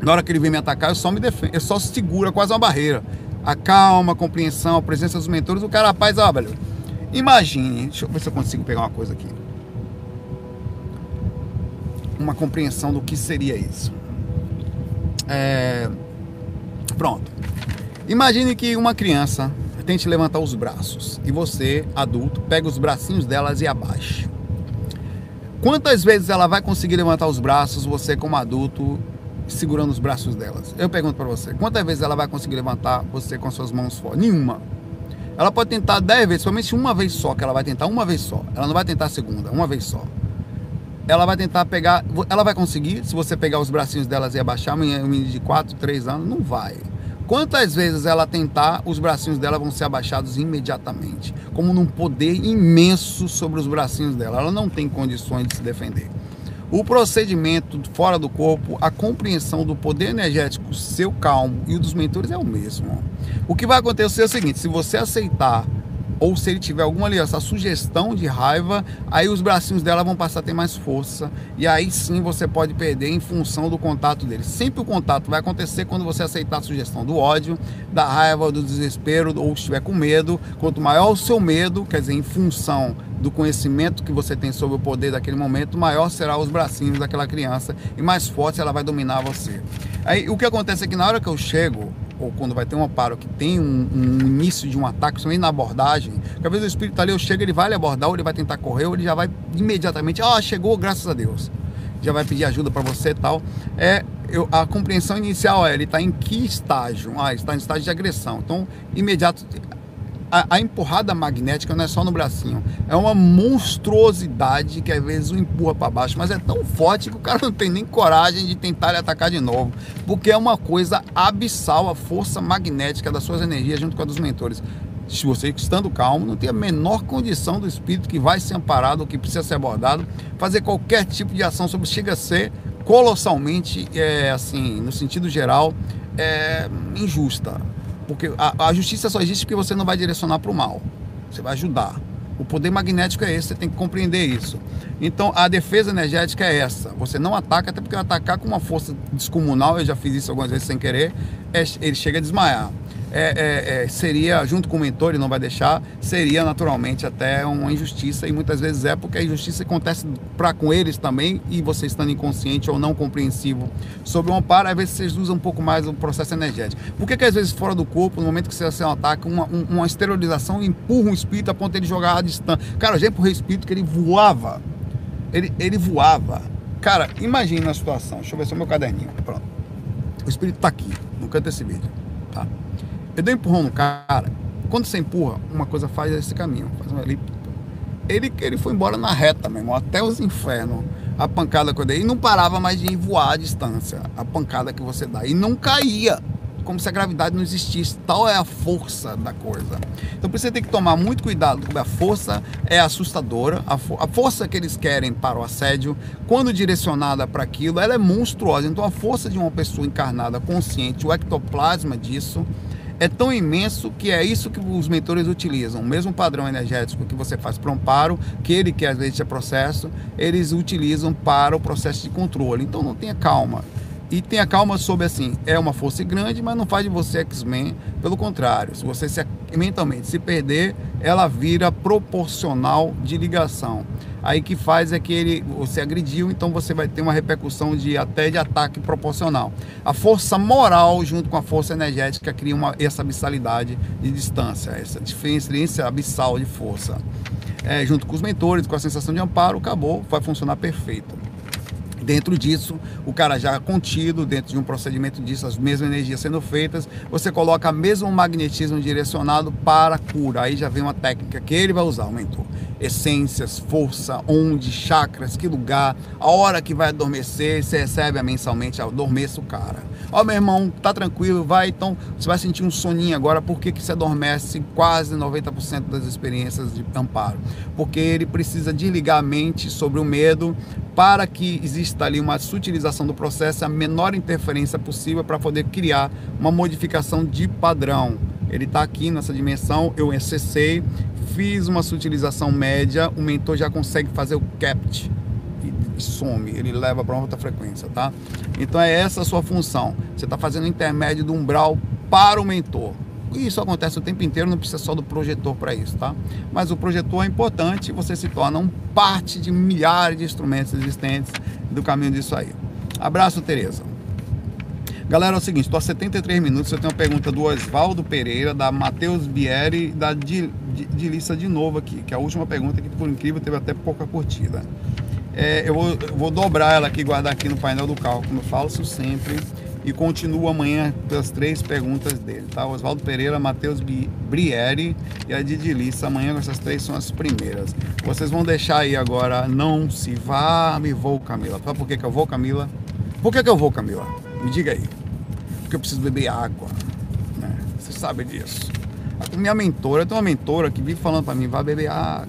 na hora que ele vem me atacar, eu só me defendo, eu só segura quase uma barreira. A calma, a compreensão, a presença dos mentores, o cara rapaz, ó, velho. Imagine, deixa eu ver se eu consigo pegar uma coisa aqui. uma compreensão do que seria isso. É... Pronto. Imagine que uma criança tente levantar os braços e você, adulto, pega os bracinhos delas e abaixa. Quantas vezes ela vai conseguir levantar os braços, você como adulto, segurando os braços delas? Eu pergunto para você, quantas vezes ela vai conseguir levantar você com suas mãos fora? Nenhuma. Ela pode tentar dez vezes, somente uma vez só, que ela vai tentar uma vez só. Ela não vai tentar a segunda, uma vez só. Ela vai tentar pegar, ela vai conseguir, se você pegar os bracinhos delas e abaixar, um menino de 4, 3 anos, não vai. Quantas vezes ela tentar, os bracinhos dela vão ser abaixados imediatamente, como num poder imenso sobre os bracinhos dela. Ela não tem condições de se defender. O procedimento fora do corpo, a compreensão do poder energético seu calmo e o dos mentores é o mesmo. O que vai acontecer é o seguinte: se você aceitar ou se ele tiver alguma aliança, sugestão de raiva, aí os bracinhos dela vão passar a ter mais força e aí sim você pode perder em função do contato dele. Sempre o contato vai acontecer quando você aceitar a sugestão do ódio, da raiva, do desespero ou estiver com medo. Quanto maior o seu medo, quer dizer, em função do conhecimento que você tem sobre o poder daquele momento, maior será os bracinhos daquela criança e mais forte ela vai dominar você. Aí o que acontece é que na hora que eu chego, ou quando vai ter um amparo que tem um, um início de um ataque, principalmente na abordagem, que às vezes o espírito ali, eu chego, ele vai lhe abordar, ou ele vai tentar correr, ou ele já vai imediatamente, ó, oh, chegou, graças a Deus. Já vai pedir ajuda para você e tal. É, eu, a compreensão inicial é, ele está em que estágio? Ah, está em estágio de agressão. Então, imediato, a, a, empurrada magnética não é só no bracinho, é uma monstruosidade que às vezes o empurra para baixo, mas é tão forte que o cara não tem nem coragem de tentar lhe atacar de novo, porque é uma coisa abissal a força magnética das suas energias junto com a dos mentores. Se você estando calmo, não tem a menor condição do espírito que vai ser amparado que precisa ser abordado, fazer qualquer tipo de ação sobre chega a ser colossalmente, é, assim, no sentido geral, é, injusta porque a, a justiça só existe porque você não vai direcionar para o mal. Você vai ajudar. O poder magnético é esse, você tem que compreender isso. Então, a defesa energética é essa. Você não ataca, até porque atacar com uma força descomunal, eu já fiz isso algumas vezes sem querer, é, ele chega a desmaiar é, é, é, seria, junto com o mentor, ele não vai deixar, seria naturalmente até uma injustiça, e muitas vezes é porque a injustiça acontece para com eles também, e você estando inconsciente ou não compreensivo sobre o amparo, às vezes vocês usam um pouco mais o processo energético. Por que, que às vezes fora do corpo, no momento que você um ataque, uma, uma esterilização empurra um espírito a ponto de ele jogar a distância? Cara, eu já empurrei espírito que ele voava, ele, ele voava. Cara, imagina a situação, deixa eu ver se é o meu caderninho, pronto. O espírito está aqui, no canto desse vídeo, tá? Eu dei um empurrão no cara. Quando você empurra, uma coisa faz esse caminho, faz uma elipse. Ele, ele foi embora na reta, meu irmão, até os infernos. A pancada que eu dei. E não parava mais de voar à distância. A pancada que você dá. E não caía. Como se a gravidade não existisse. Tal é a força da coisa. Então você tem que tomar muito cuidado. A força é assustadora. A, fo a força que eles querem para o assédio, quando direcionada para aquilo, ela é monstruosa. Então a força de uma pessoa encarnada, consciente, o ectoplasma disso é tão imenso que é isso que os mentores utilizam. O mesmo padrão energético que você faz para o amparo, que ele que às vezes é processo, eles utilizam para o processo de controle. Então não tenha calma. E tenha calma sobre assim, é uma força grande, mas não faz de você X-Men. Pelo contrário, se você se, mentalmente se perder, ela vira proporcional de ligação. Aí que faz é que ele você agrediu, então você vai ter uma repercussão de até de ataque proporcional. A força moral junto com a força energética cria uma, essa abissalidade de distância, essa diferença abissal de força. É, junto com os mentores, com a sensação de amparo, acabou, vai funcionar perfeito. Dentro disso, o cara já contido, dentro de um procedimento disso, as mesmas energias sendo feitas, você coloca o mesmo magnetismo direcionado para a cura. Aí já vem uma técnica que ele vai usar, o mentor. Essências, força, onde, chakras, que lugar, a hora que vai adormecer, você recebe mensalmente, adormeça o cara. Ó, meu irmão, tá tranquilo, vai, então você vai sentir um soninho agora, por que, você adormece quase 90% das experiências de amparo? Porque ele precisa desligar a mente sobre o medo para que exista ali uma sutilização do processo, a menor interferência possível para poder criar uma modificação de padrão. Ele está aqui nessa dimensão, eu acessei, fiz uma sutilização média, o mentor já consegue fazer o capt e some, ele leva para outra frequência, tá? Então é essa a sua função. Você está fazendo intermédio do umbral para o mentor. E isso acontece o tempo inteiro, não precisa só do projetor para isso, tá? Mas o projetor é importante, você se torna um parte de milhares de instrumentos existentes do caminho disso aí. Abraço, Tereza. Galera, é o seguinte, estou a 73 minutos, eu tenho uma pergunta do Oswaldo Pereira, da Matheus Bieri, da de, de, novo aqui, que é a última pergunta que, por incrível, teve até pouca curtida. É, eu, vou, eu, vou, dobrar ela aqui, guardar aqui no painel do carro, como eu faço sempre, e continuo amanhã pelas três perguntas dele, tá? Oswaldo Pereira, Matheus Brieri e a Didi Lissa, amanhã essas três são as primeiras. Vocês vão deixar aí agora, não se vá, me vou, Camila. Sabe por que, que eu vou, Camila? Por que, que eu vou, Camila? Me diga aí. Porque eu preciso beber água. Né? Você sabe disso. A minha mentora, eu tenho uma mentora que vive falando para mim, vai beber água.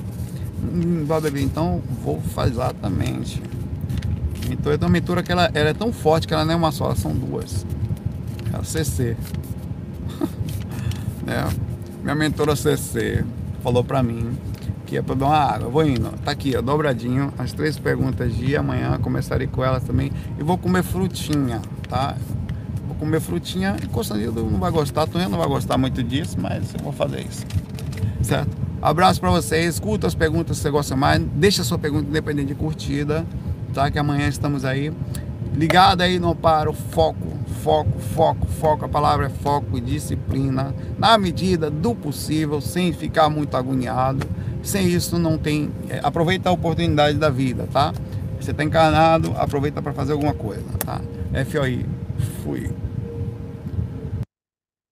Não vai beber, então vou fazer exatamente. Então eu tenho uma mentora que ela, ela, é tão forte que ela não é uma só, são duas. É a CC. né? Minha mentora CC falou pra mim que é pra beber uma água. Vou indo. Tá aqui, ó, dobradinho. As três perguntas de amanhã. Começarei com elas também. E vou comer frutinha, tá? Vou comer frutinha. E Constantino não vai gostar. Tonha não vai gostar muito disso, mas eu vou fazer isso. Certo? Abraço para vocês. Escuta as perguntas se você gosta mais. Deixa sua pergunta independente de curtida, tá? Que amanhã estamos aí. Ligado aí no paro, foco, foco, foco, foco. A palavra é foco e disciplina. Na medida do possível, sem ficar muito agoniado sem isso não tem. É, aproveita a oportunidade da vida, tá? Você está encarnado, aproveita para fazer alguma coisa, tá? FOI, fui.